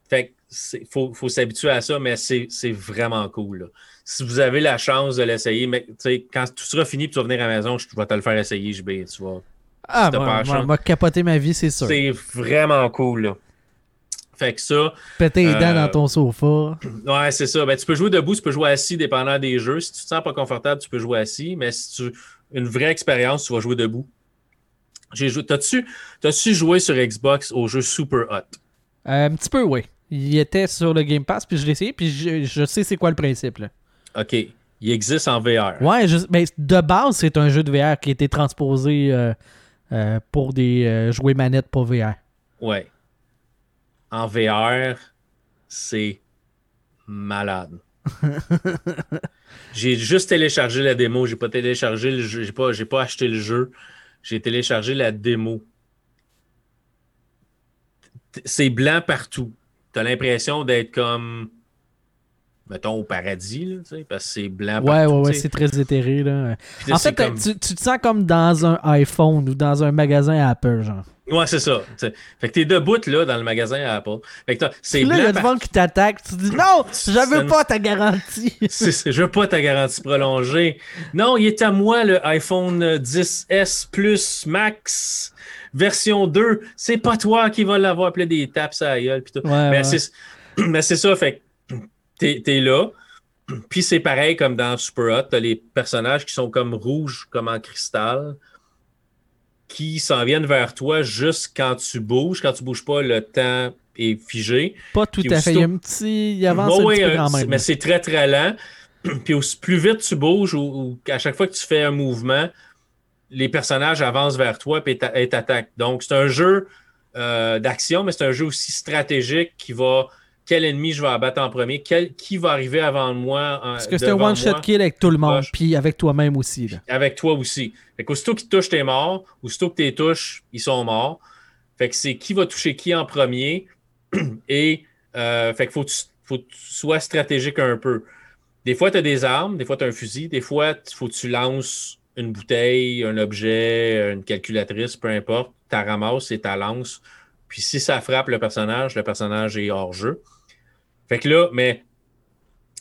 Fait il faut, faut s'habituer à ça, mais c'est vraiment cool. Si vous avez la chance de l'essayer, mais quand tout sera fini, tu vas venir à la maison, je vais te le faire essayer, je vais, tu vois. Ah, moi, moi, moi, capoter ma vie, c'est sûr. C'est vraiment cool. Là. Fait que ça. Péter les dents dans euh, ton sofa. Ouais, c'est ça. Ben, tu peux jouer debout, tu peux jouer assis, dépendant des jeux. Si tu te sens pas confortable, tu peux jouer assis. Mais si tu une vraie expérience, tu vas jouer debout. J'ai joué. T'as-tu, tu joué sur Xbox au jeu Super Hot? Euh, un petit peu, oui. Il était sur le Game Pass, puis je l'ai essayé, puis je, sais c'est quoi le principe. Là. OK. Il existe en VR. Ouais, mais de base, c'est un jeu de VR qui a été transposé euh, euh, pour des jouets manettes pour VR. Ouais. En VR, c'est malade. j'ai juste téléchargé la démo. J'ai pas téléchargé le jeu. J'ai pas, pas acheté le jeu. J'ai téléchargé la démo. C'est blanc partout. Tu as l'impression d'être comme mettons, au paradis, là, parce que c'est blanc. Ouais, partout, ouais, ouais, c'est très éthéré. Là. en fait, tu, tu, te sens comme dans un iPhone ou dans un magasin Apple, genre. Ouais, c'est ça. Fait que t'es debout là dans le magasin Apple. Fait que c'est Là, il y a du monde qui t'attaque. Tu dis non, je veux pas ta garantie. je veux pas ta garantie prolongée. Non, il est à moi le iPhone 10S Plus Max version 2. C'est pas toi qui va l'avoir. Puis des tapes à la gueule. tout. mais c'est ça. Fait que t'es es là. Puis c'est pareil comme dans Super Hot. T'as les personnages qui sont comme rouges, comme en cristal qui s'en viennent vers toi juste quand tu bouges. Quand tu bouges pas, le temps est figé. Pas tout à fait. Il y a un petit. Il avance un petit peu quand même. Mais c'est très, très lent. Puis plus vite tu bouges ou, à chaque fois que tu fais un mouvement, les personnages avancent vers toi et t'attaquent. Donc, c'est un jeu euh, d'action, mais c'est un jeu aussi stratégique qui va quel ennemi je vais abattre en premier, qui va arriver avant moi. Parce que c'est un one-shot kill avec tout le monde, puis avec toi-même aussi. Avec toi aussi. Fait qu'aussitôt qu'ils touchent, t'es mort. Aussitôt que tu touches, ils sont morts. Fait que c'est qui va toucher qui en premier. Et euh, fait qu'il faut, faut que tu sois stratégique un peu. Des fois, tu as des armes, des fois, tu as un fusil, des fois, il faut que tu lances une bouteille, un objet, une calculatrice, peu importe. Tu ramasses et tu lances. Puis si ça frappe le personnage, le personnage est hors jeu. Fait que là, mais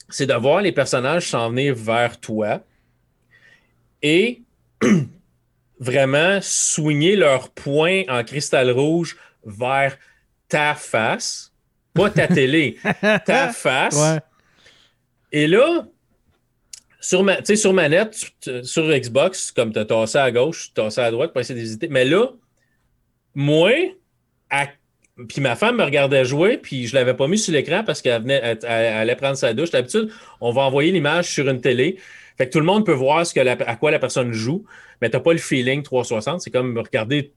c'est de voir les personnages s'en venir vers toi et vraiment soigner leur point en cristal rouge vers ta face. Pas ta télé, ta face. Et là, sur, ma, sur manette, sur Xbox, comme tu as tassé à gauche, tu tassé à droite pour essayer de visiter. Mais là, moi, puis ma femme me regardait jouer, puis je ne l'avais pas mis sur l'écran parce qu'elle venait, allait prendre sa douche. D'habitude, on va envoyer l'image sur une télé. Fait que tout le monde peut voir ce que à quoi la personne joue, mais tu n'as pas le feeling 360. C'est comme regarder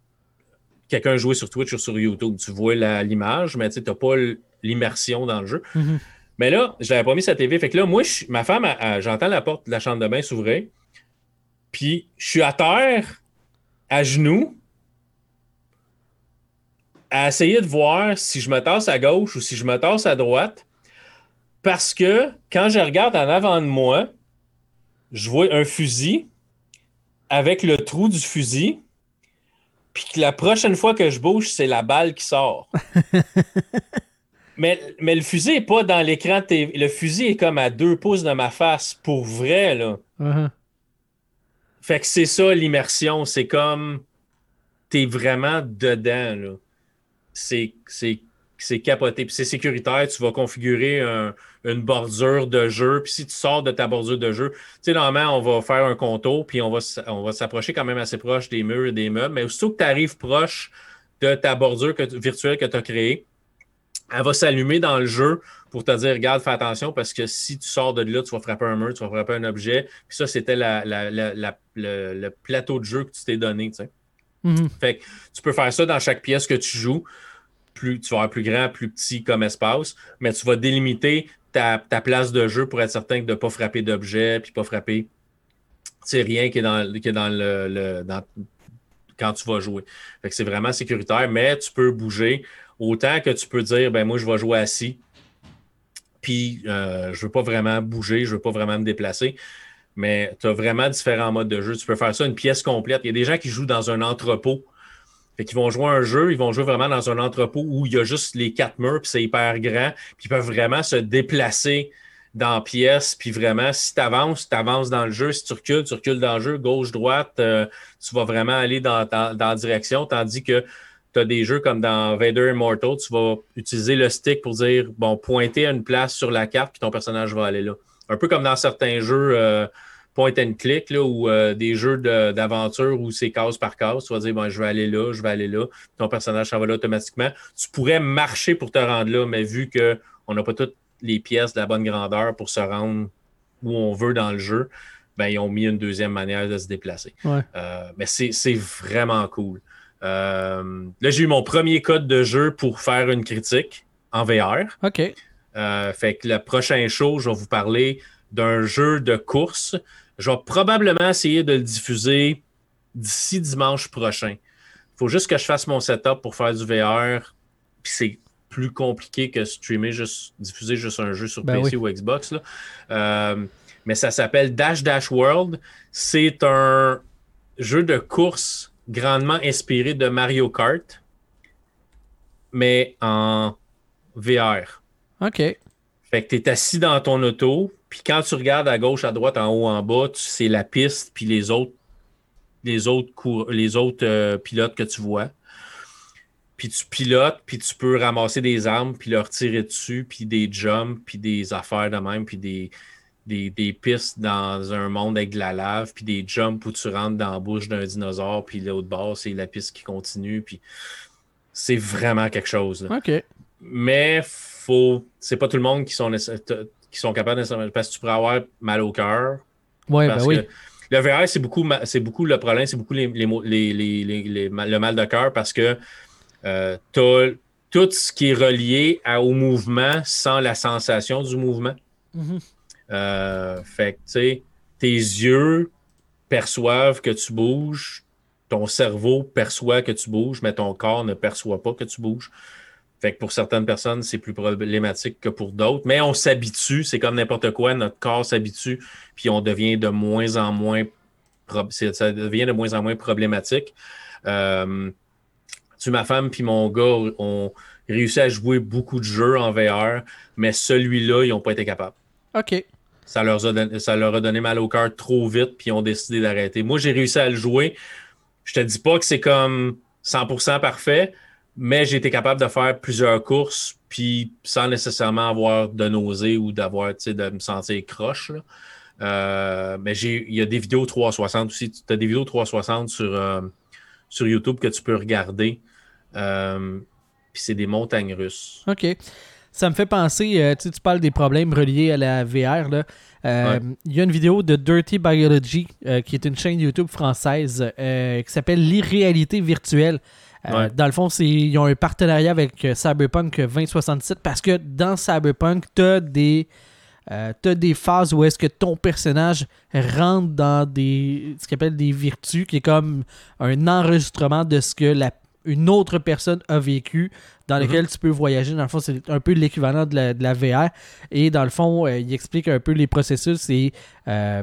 quelqu'un jouer sur Twitch ou sur YouTube. Tu vois l'image, mais tu n'as pas l'immersion dans le jeu. Mm-hmm. Mais là, je n'avais pas mis sa TV. Fait que là, moi, ma femme, j'entends la porte de la chambre de bain s'ouvrir. Puis je suis à terre, à genoux, à essayer de voir si je me tasse à gauche ou si je me tasse à droite. Parce que quand je regarde en avant de moi, je vois un fusil avec le trou du fusil. Puis que la prochaine fois que je bouge, c'est la balle qui sort. mais, mais le fusil n'est pas dans l'écran TV. Le fusil est comme à deux pouces de ma face, pour vrai, là. Uh-huh. Fait que c'est ça l'immersion. C'est comme. T'es vraiment dedans, là c'est capoté. Puis c'est sécuritaire, tu vas configurer une bordure de jeu. Puis si tu sors de ta bordure de jeu, tu sais, normalement, on va faire un contour, puis on va, on va s'approcher quand même assez proche des murs et des meubles. Mais aussitôt que tu arrives proche de ta bordure virtuelle que tu as créée, elle va s'allumer dans le jeu pour te dire regarde, fais attention parce que si tu sors de là, tu vas frapper un mur, tu vas frapper un objet. Puis ça, c'était le, plateau de jeu que tu t'es donné. Tu sais. Mhm. Fait que tu peux faire ça dans chaque pièce que tu joues. Plus, tu vas avoir plus grand, plus petit comme espace, mais tu vas délimiter ta, place de jeu pour être certain de ne pas frapper d'objets puis pas frapper c'est rien qui est dans, qui est dans le, quand tu vas jouer. Fait que c'est vraiment sécuritaire, mais tu peux bouger autant que tu peux dire ben moi je vais jouer assis. Puis euh, je ne veux pas vraiment bouger, je ne veux pas vraiment me déplacer mais tu as vraiment différents modes de jeu. Tu peux faire ça une pièce complète. Il y a des gens qui jouent dans un entrepôt. Fait qu'ils vont jouer un jeu, ils vont jouer vraiment dans un entrepôt où il y a juste les quatre murs, puis c'est hyper grand, puis ils peuvent vraiment se déplacer dans la pièce, puis vraiment, si tu avances, tu avances dans le jeu, si tu recules, tu recules dans le jeu, gauche, droite, euh, tu vas vraiment aller dans, dans, dans, la direction, tandis que tu as des jeux comme dans Vader Immortal, tu vas utiliser le stick pour dire, bon, pointer à une place sur la carte, puis ton personnage va aller là. Un peu comme dans certains jeux euh, point and click là, ou euh, des jeux d'aventure où c'est case par case. Tu vas dire, bon, je vais aller là, je vais aller là. Ton personnage s'en va là automatiquement. Tu pourrais marcher pour te rendre là, mais vu qu'on n'a pas toutes les pièces de la bonne grandeur pour se rendre où on veut dans le jeu, ben, ils ont mis une deuxième manière de se déplacer. Euh, mais c'est vraiment cool. Là, j'ai eu mon premier code de jeu pour faire une critique en VR. OK. Euh, fait que le prochain show, je vais vous parler d'un jeu de course. Je vais probablement essayer de le diffuser d'ici dimanche prochain. Il faut juste que je fasse mon setup pour faire du VR. Puis c'est plus compliqué que streamer, juste diffuser juste un jeu sur ben PC ou Xbox. Euh, mais ça s'appelle Dash Dash World. C'est un jeu de course grandement inspiré de Mario Kart, mais en VR. OK. Fait que tu es assis dans ton auto, puis quand tu regardes à gauche, à droite, en haut, en bas, c'est la piste, puis les autres, les autres, les autres euh, pilotes que tu vois. Puis tu pilotes, puis tu peux ramasser des armes, puis leur tirer dessus, puis des jumps, puis des affaires de même, puis des, des, pistes dans un monde avec de la lave, puis des jumps où tu rentres dans la bouche d'un dinosaure, puis l'autre bord, c'est la piste qui continue, puis c'est vraiment quelque chose. OK. Mais faut. C'est pas tout le monde qui sont, qui sont capables de. Parce que tu pourrais avoir mal au cœur. Ouais, ben oui. Le VR, c'est beaucoup, c'est beaucoup le problème, c'est beaucoup les, le mal de cœur parce que euh, tu as tout ce qui est relié au mouvement sans la sensation du mouvement. Mm-hmm. Euh, fait que, tu tes yeux perçoivent que tu bouges, ton cerveau perçoit que tu bouges, mais ton corps ne perçoit pas que tu bouges. Fait que pour certaines personnes, c'est plus problématique que pour d'autres. Mais on s'habitue, c'est comme n'importe quoi, notre corps s'habitue, puis on devient de moins en moins ça devient de moins en moins problématique. Euh, tu, ma femme puis mon gars ont réussi à jouer beaucoup de jeux en VR, mais celui-là, ils n'ont pas été capables. OK. Ça leur, a donné, ça leur a mal au cœur trop vite, puis ils ont décidé d'arrêter. Moi, j'ai réussi à le jouer. Je te dis pas que c'est comme 100% parfait, mais j'ai été capable de faire plusieurs courses, puis sans nécessairement avoir de nausées ou d'avoir, de me sentir croche. Euh, mais il y a des vidéos 360 aussi. Tu as des vidéos 360 sur, euh, sur YouTube que tu peux regarder. Euh, puis c'est des montagnes russes. OK. Ça me fait penser, tu parles des problèmes reliés à la VR. Il y a une vidéo de Dirty Biology, qui est une chaîne YouTube française, qui s'appelle L'irréalité virtuelle. Dans le fond, ils ont un partenariat avec Cyberpunk 2067 parce que dans Cyberpunk, tu as des euh, tu as des phases où est-ce que ton personnage rentre dans des ce qu'on appelle des virtus, qui est comme un enregistrement de ce que la, une autre personne a vécu, dans lequel mhm. tu peux voyager. Dans le fond, c'est un peu l'équivalent de la, de la, VR. Et dans le fond, euh, il explique un peu les processus et euh,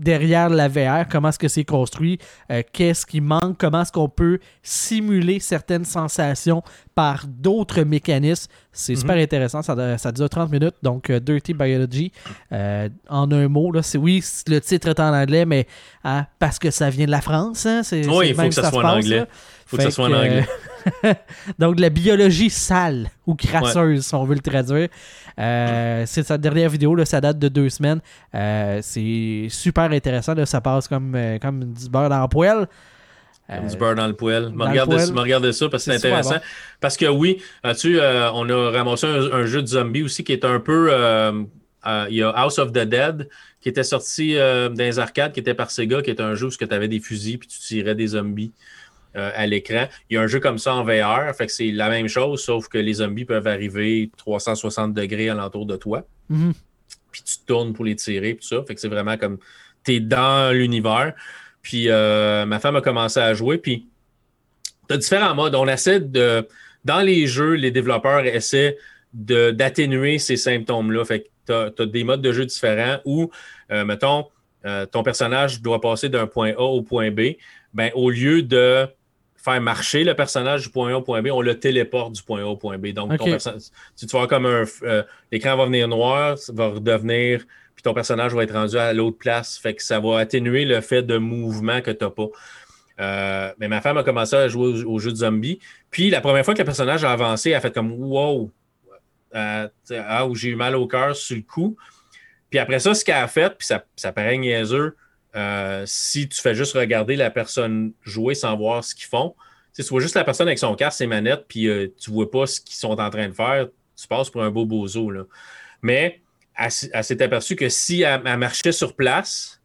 derrière la VR, comment est-ce que c'est construit, euh, qu'est-ce qui manque, comment est-ce qu'on peut simuler certaines sensations par d'autres mécanismes. C'est super mhm. intéressant, ça, ça, dure 30 minutes, donc euh, Dirty Biology. Euh, en un mot, là, c'est oui, le titre est en anglais, mais hein, parce que ça vient de la France, hein, c'est oui, il faut que ça, soit en anglais. Il faut que ça soit en anglais. donc, la biologie sale ou crasseuse, si on veut le traduire. Euh, c'est sa dernière vidéo, là, ça date de deux semaines. Euh, c'est super intéressant. Là, ça passe comme, euh, comme du beurre dans le poêle. Comme du beurre dans le poêle. Me regarde, ça parce que c'est intéressant. Parce que oui, tu on a ramassé un, jeu de zombie aussi qui est un peu. il y a House of the Dead qui était sorti dans les arcades, qui était par Sega, qui est un jeu où tu avais des fusils puis tu tirais des zombies. Euh, à l'écran. Il y a un jeu comme ça en VR, fait que c'est la même chose, sauf que les zombies peuvent arriver 360 degrés alentour de toi. Mhm. Puis tu tournes pour les tirer, tout ça. Fait que c'est vraiment comme tu es dans l'univers. Puis euh, ma femme a commencé à jouer, puis tu as différents modes. On essaie de. Dans les jeux, les développeurs essaient d'atténuer ces symptômes-là. Fait que tu as, des modes de jeu différents où, euh, mettons, ton personnage doit passer d'un point A au point B. Ben, au lieu de faire marcher le personnage du point A au point B, on le téléporte du point A au point B. Donc, ton tu vas comme un. Euh, l'écran va venir noir, ça va redevenir. Puis ton personnage va être rendu à l'autre place. Fait que ça va atténuer le fait de mouvement que tu n'as pas. Euh, mais ma femme a commencé à jouer au, jeu de zombie. Puis la première fois que le personnage a avancé, elle a fait comme Wow! Euh, ah, j'ai eu mal au cœur sur le coup. Puis après ça, ce qu'elle a fait, puis ça, ça paraît niaiseux, euh, si tu fais juste regarder la personne jouer sans voir ce qu'ils font, tu vois juste la personne avec son casque, ses manettes, puis euh, tu vois pas ce qu'ils sont en train de faire, tu passes pour un beau bozo. Là. Mais elle, s'est aperçue que si elle, marchait sur place,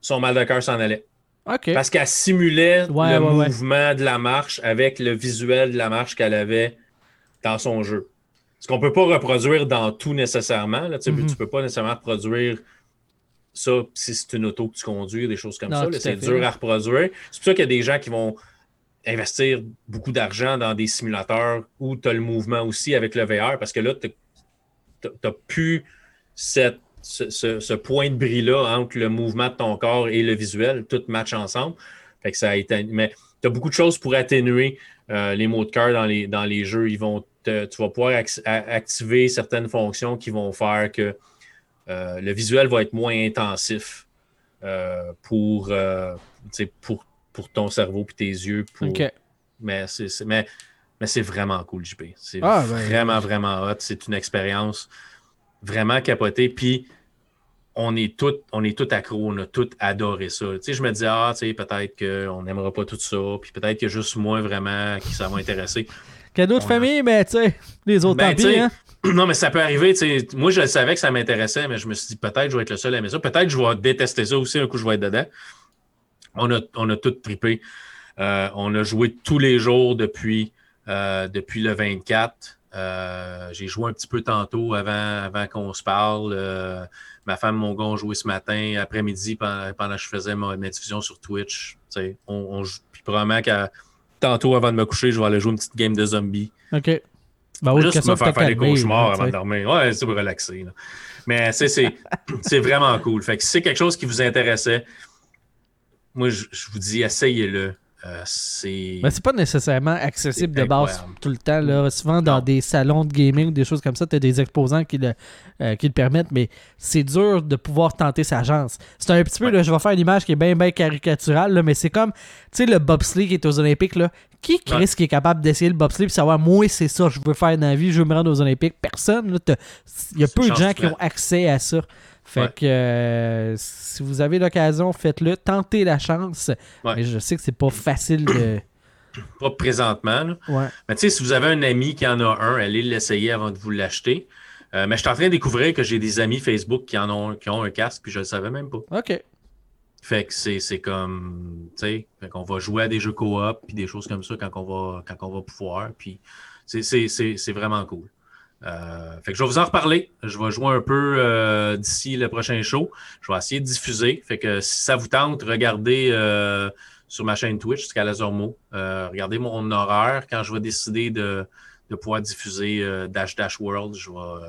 son mal de cœur s'en allait. Parce qu'elle simulait le mouvement de la marche avec le visuel de la marche qu'elle avait dans son jeu. Ce qu'on ne peut pas reproduire dans tout nécessairement. Là, Tu ne mm-hmm. peux pas nécessairement reproduire ça, si c'est une auto que tu conduis, des choses comme ça, c'est dur à reproduire. C'est pour ça qu'il y a des gens qui vont investir beaucoup d'argent dans des simulateurs où tu as le mouvement aussi avec le VR, parce que là, tu n'as plus cette, ce, point de bris-là entre le mouvement de ton corps et le visuel, tout match ensemble. Fait que ça a été, mais tu as beaucoup de choses pour atténuer euh, les mots de cœur dans les, dans les jeux. Ils vont tu vas pouvoir activer certaines fonctions qui vont faire que le visuel va être moins intensif euh, pour, euh, pour, pour ton cerveau et tes yeux. Mais c'est mais, mais c'est vraiment cool, JP. C'est ah, ben, vraiment, vraiment hot. C'est une expérience vraiment capotée. Puis on est tous on est tout accro, on a tout adoré ça. je me dis, ah, peut-être qu'on n'aimera pas tout ça, puis peut-être que juste moi vraiment qui ça va intéresser. Cadeau de famille, mais tu sais, les autres ben, hein? Non, mais ça peut arriver. Moi, je savais que ça m'intéressait, mais je me suis dit peut-être je vais être le seul à aimer ça. Peut-être je vais détester ça aussi un coup je vais être dedans. On a, on a tout trippé. Euh, on a joué tous les jours depuis, euh, depuis le 24. Euh, j'ai joué un petit peu tantôt avant, avant qu'on se parle. ma femme, mon gars, ont joué ce matin, après-midi, pendant, que je faisais ma, diffusion sur Twitch. On, on, puis probablement qu'à tantôt, avant de me coucher, je vais aller jouer une petite game de zombies. OK. Ben Juste me faire faire des cauchemars avant de dormir. Ouais, c'est pour relaxer. Mais c'est vraiment cool. Fait que si c'est quelque chose qui vous intéressait, moi, je, vous dis, essayez-le. Euh, c'est. Mais c'est pas nécessairement accessible de base tout le temps. Là. Souvent, dans des salons de gaming ou des choses comme ça, tu as des exposants qui le, euh, qui le permettent, mais c'est dur de pouvoir tenter sa chance. C'est un petit peu, là, je vais faire une image qui est bien, bien caricaturale, là, mais c'est comme, tu sais, le bobsleigh qui est aux Olympiques. Là. Qui Chris qui est capable d'essayer le bobsleigh et savoir, moi, c'est ça, je veux faire dans la vie, je veux me rendre aux Olympiques? Personne. Il y a peu de gens qui ont accès à ça. Fait que euh, si vous avez l'occasion, faites-le. Tentez la chance. Mais je sais que c'est pas facile de. Pas présentement. Mais tu sais, si vous avez un ami qui en a un, allez l'essayer avant de vous l'acheter. Euh, mais je suis en train de découvrir que j'ai des amis Facebook qui en ont, qui ont un casque, puis je le savais même pas. OK. Fait que c'est comme, tu sais, qu'on va jouer à des jeux coop, puis des choses comme ça quand on va, quand on va pouvoir, puis c'est vraiment cool. Euh, fait que je vais vous en reparler. Je vais jouer un peu euh, d'ici le prochain show. Je vais essayer de diffuser. Fait que si ça vous tente, regardez euh, sur ma chaîne Twitch, Scalazormo. regardez mon horaire. Quand je vais décider de, pouvoir diffuser Dash Dash World, je vais,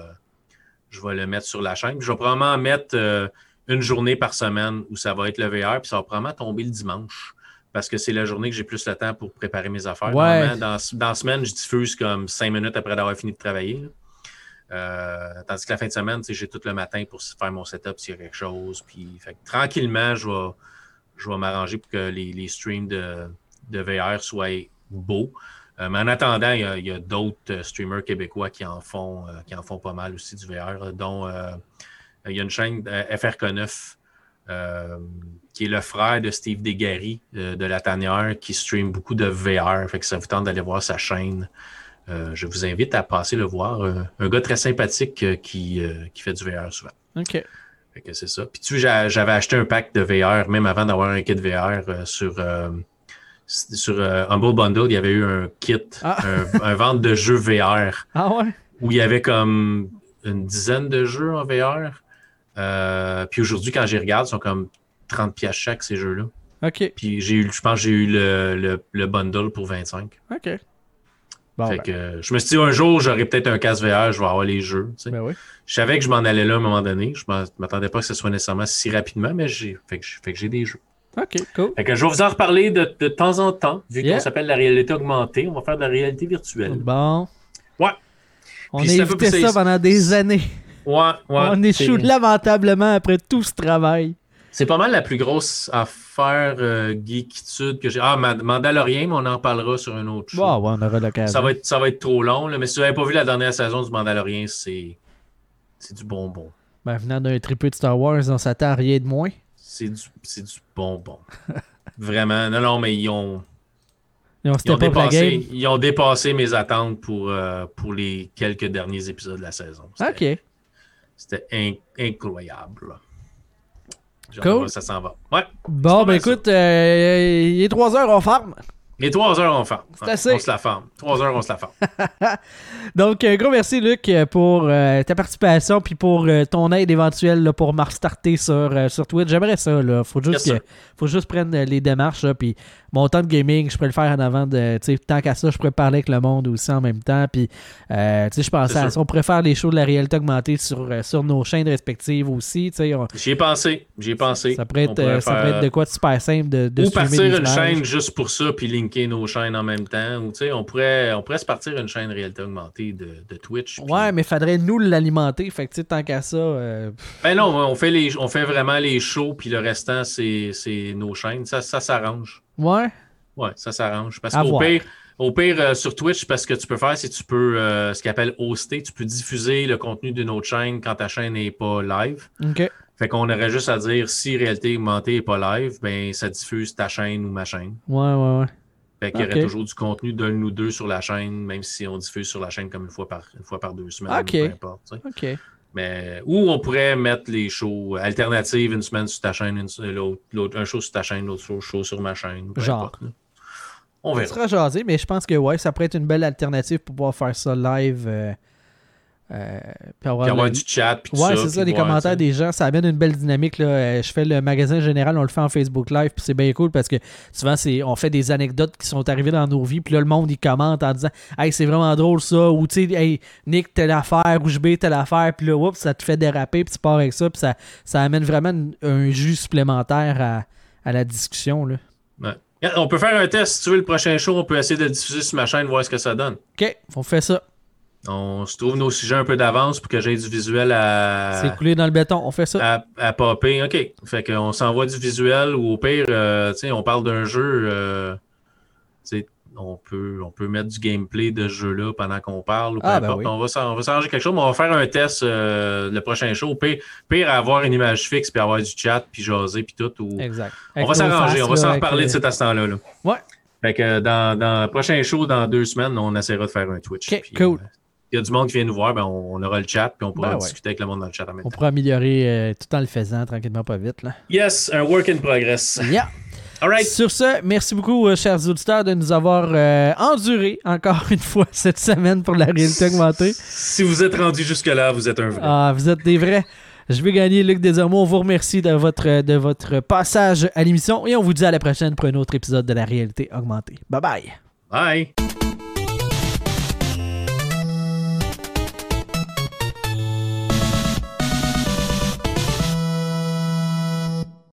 je vais le mettre sur la chaîne. je vais probablement mettre une journée par semaine où ça va être le VR, puis ça va probablement tomber le dimanche parce que c'est la journée que j'ai plus le temps pour préparer mes affaires. Dans, dans, la semaine, je diffuse comme cinq minutes après d'avoir fini de travailler. Tandis que la fin de semaine, j'ai tout le matin pour faire mon setup s'il y a quelque chose. Puis, tranquillement, je vais, m'arranger pour que les, streams de, VR soient beaux. Euh, mais en attendant, il y a, d'autres streamers québécois qui en font, euh, qui en font pas mal aussi du VR, dont il y a une chaîne FRK9 qui est le frère de Steve Desgaris de La Tanière qui stream beaucoup de VR. Fait que ça vous tente d'aller voir sa chaîne. Euh, je vous invite à passer le voir. Euh, un gars très sympathique euh, qui, qui fait du VR souvent. OK. c'est ça. Puis tu j'avais acheté un pack de VR, même avant d'avoir un kit VR sur, sur Humble Bundle, il y avait eu un kit, ah. un, vente de jeux VR. Ah ouais? Où il y avait comme une dizaine de jeux en VR. puis aujourd'hui, quand j'y regarde, ils sont comme 30 pièces chaque, ces jeux-là. OK. Puis j'ai eu, je pense que j'ai eu le, le, le, bundle pour 25. OK fait ben. que, je me suis dit, un jour, j'aurai peut-être un casque VR, je vais avoir les jeux. Ben je savais que je m'en allais là à un moment donné. Je ne m'attendais pas que ce soit nécessairement si rapidement, mais j'ai fait que, j'ai des jeux. OK, cool. Fait que je vais vous en reparler de, de temps en temps, vu qu'on s'appelle la réalité augmentée. On va faire de la réalité virtuelle. Bon. Ouais. On a évité ça pendant des années. Ouais, ouais. On échoue lamentablement après tout ce travail. C'est pas mal la plus grosse affaire euh, geekitude que j'ai. Ah, Mandalorian, mais on en parlera sur un autre show. ouais, on aura l'occasion. Ça va, être, ça va être trop long, mais si vous n'avez pas vu la dernière saison du Mandalorian, c'est, c'est du bonbon. Ben, venant d'un triple de Star Wars, on s'attend à rien de moins. C'est du, c'est du bonbon. Vraiment. Non, non, mais ils ont. Ils ont, dépassé, ils ont dépassé mes attentes pour, euh, pour les quelques derniers épisodes de la saison. OK. C'était incroyable. Cool. Ça s'en va. Ouais. Bon, ben écoute, euh, il est 3 heures, on ferme. Et 3 heures, on ferme. C'est assez. On se la ferme. 3 heures, on se la ferme. Donc, un gros merci, Luc, pour euh, ta participation puis pour euh, ton aide éventuelle pour me restarter sur, sur Twitch. J'aimerais ça. Là. Faut, juste que, faut juste prendre les démarches. puis mon temps de gaming, je pourrais le faire en avant de. Tant qu'à ça, je pourrais parler avec le monde aussi en même temps. Puis, euh, je pensais à ça. On pourrait faire les shows de la réalité augmentée sur, euh, sur nos chaînes respectives aussi. J'y ai pensé. J'y ai pensé. Ça pourrait, être, euh, ça pourrait être de quoi de super simple de, de Ou partir une chaîne juste pour ça, puis linker nos chaînes en même temps. Ou, on, pourrait, on pourrait se partir une chaîne réalité augmentée de, de Twitch. Ouais, mais faudrait nous l'alimenter. Fait que, tant qu'à ça. Euh, ben non, on fait, les, on fait vraiment les shows, puis le restant, c'est nos chaînes. Ça, ça s'arrange. Ouais. Ouais, ça s'arrange. Parce qu'au pire, au pire euh, sur Twitch, parce que tu peux faire, c'est tu peux euh, ce qu'on appelle hoster, tu peux diffuser le contenu d'une autre chaîne quand ta chaîne n'est pas live. OK. Fait qu'on aurait juste à dire si réalité augmentée n'est pas live, ben ça diffuse ta chaîne ou ma chaîne. Ouais, ouais, ouais. Fait qu'il y aurait toujours du contenu d'un ou deux sur la chaîne, même si on diffuse sur la chaîne comme une fois par, une fois par deux semaines. Peu importe, OK. Mais où on pourrait mettre les shows alternatives une semaine sur ta chaîne, l'autre, un show sur ta chaîne, l'autre show sur ma chaîne. Genre. on verra. Ça sera jasé, mais je pense que ouais, ça pourrait être une belle alternative pour pouvoir faire ça live. Euh, euh, puis avoir, du chat. Puis ouais, c'est ça, des commentaires des gens. Ça amène une belle dynamique. Là. Euh, je fais le magasin général, on le fait en Facebook Live. Puis c'est bien cool parce que souvent, c'est, on fait des anecdotes qui sont arrivées dans nos vies. Puis là, le monde, il commente en disant Hey, c'est vraiment drôle ça. Ou tu sais, hey, Nick, telle affaire. Ou je B, telle affaire. Puis là, oups, ça te fait déraper. Puis tu pars avec ça. Puis ça, ça amène vraiment un jus supplémentaire à, à la discussion. Là. Ouais. On peut faire un test. Si tu veux le prochain show, on peut essayer de diffuser sur ma chaîne, voir ce que ça donne. OK, on fait ça. On se trouve nos sujets un peu d'avance pour que j'ai du visuel à. C'est coulé dans le béton, on fait ça. À, popper, ok. Fait qu'on s'envoie du visuel ou au pire, euh, sais, on parle d'un jeu. Euh, on peut, on peut mettre du gameplay de ce jeu-là pendant qu'on parle. Ou peu ah, ben importe. on, va, s'arranger quelque chose, mais on va faire un test euh, le prochain show. Pire, pire avoir une image fixe, puis avoir du chat, puis jaser, puis tout. Ou... Exact. on va s'arranger, on va s'en reparler de cet instant-là. Là. Ouais. Fait que dans, dans le prochain show, dans deux semaines, on essaiera de faire un Twitch. cool il y a du monde qui vient nous voir, ben on, aura le chat, puis on pourra ben discuter avec le monde dans le chat en même On pourra améliorer euh, tout en le faisant, tranquillement, pas vite. Là. Yes, un work in progress. Yeah. All right. Sur ce, merci beaucoup, euh, chers auditeurs, de nous avoir euh, enduré encore une fois cette semaine pour la réalité augmentée. Si vous êtes rendu jusque-là, vous êtes un vrai. Ah, vous êtes des vrais. Je vais gagner Luc Desormeaux. On vous remercie de votre, de votre passage à l'émission et on vous dit à la prochaine pour un autre épisode de la réalité augmentée. Bye bye. Bye.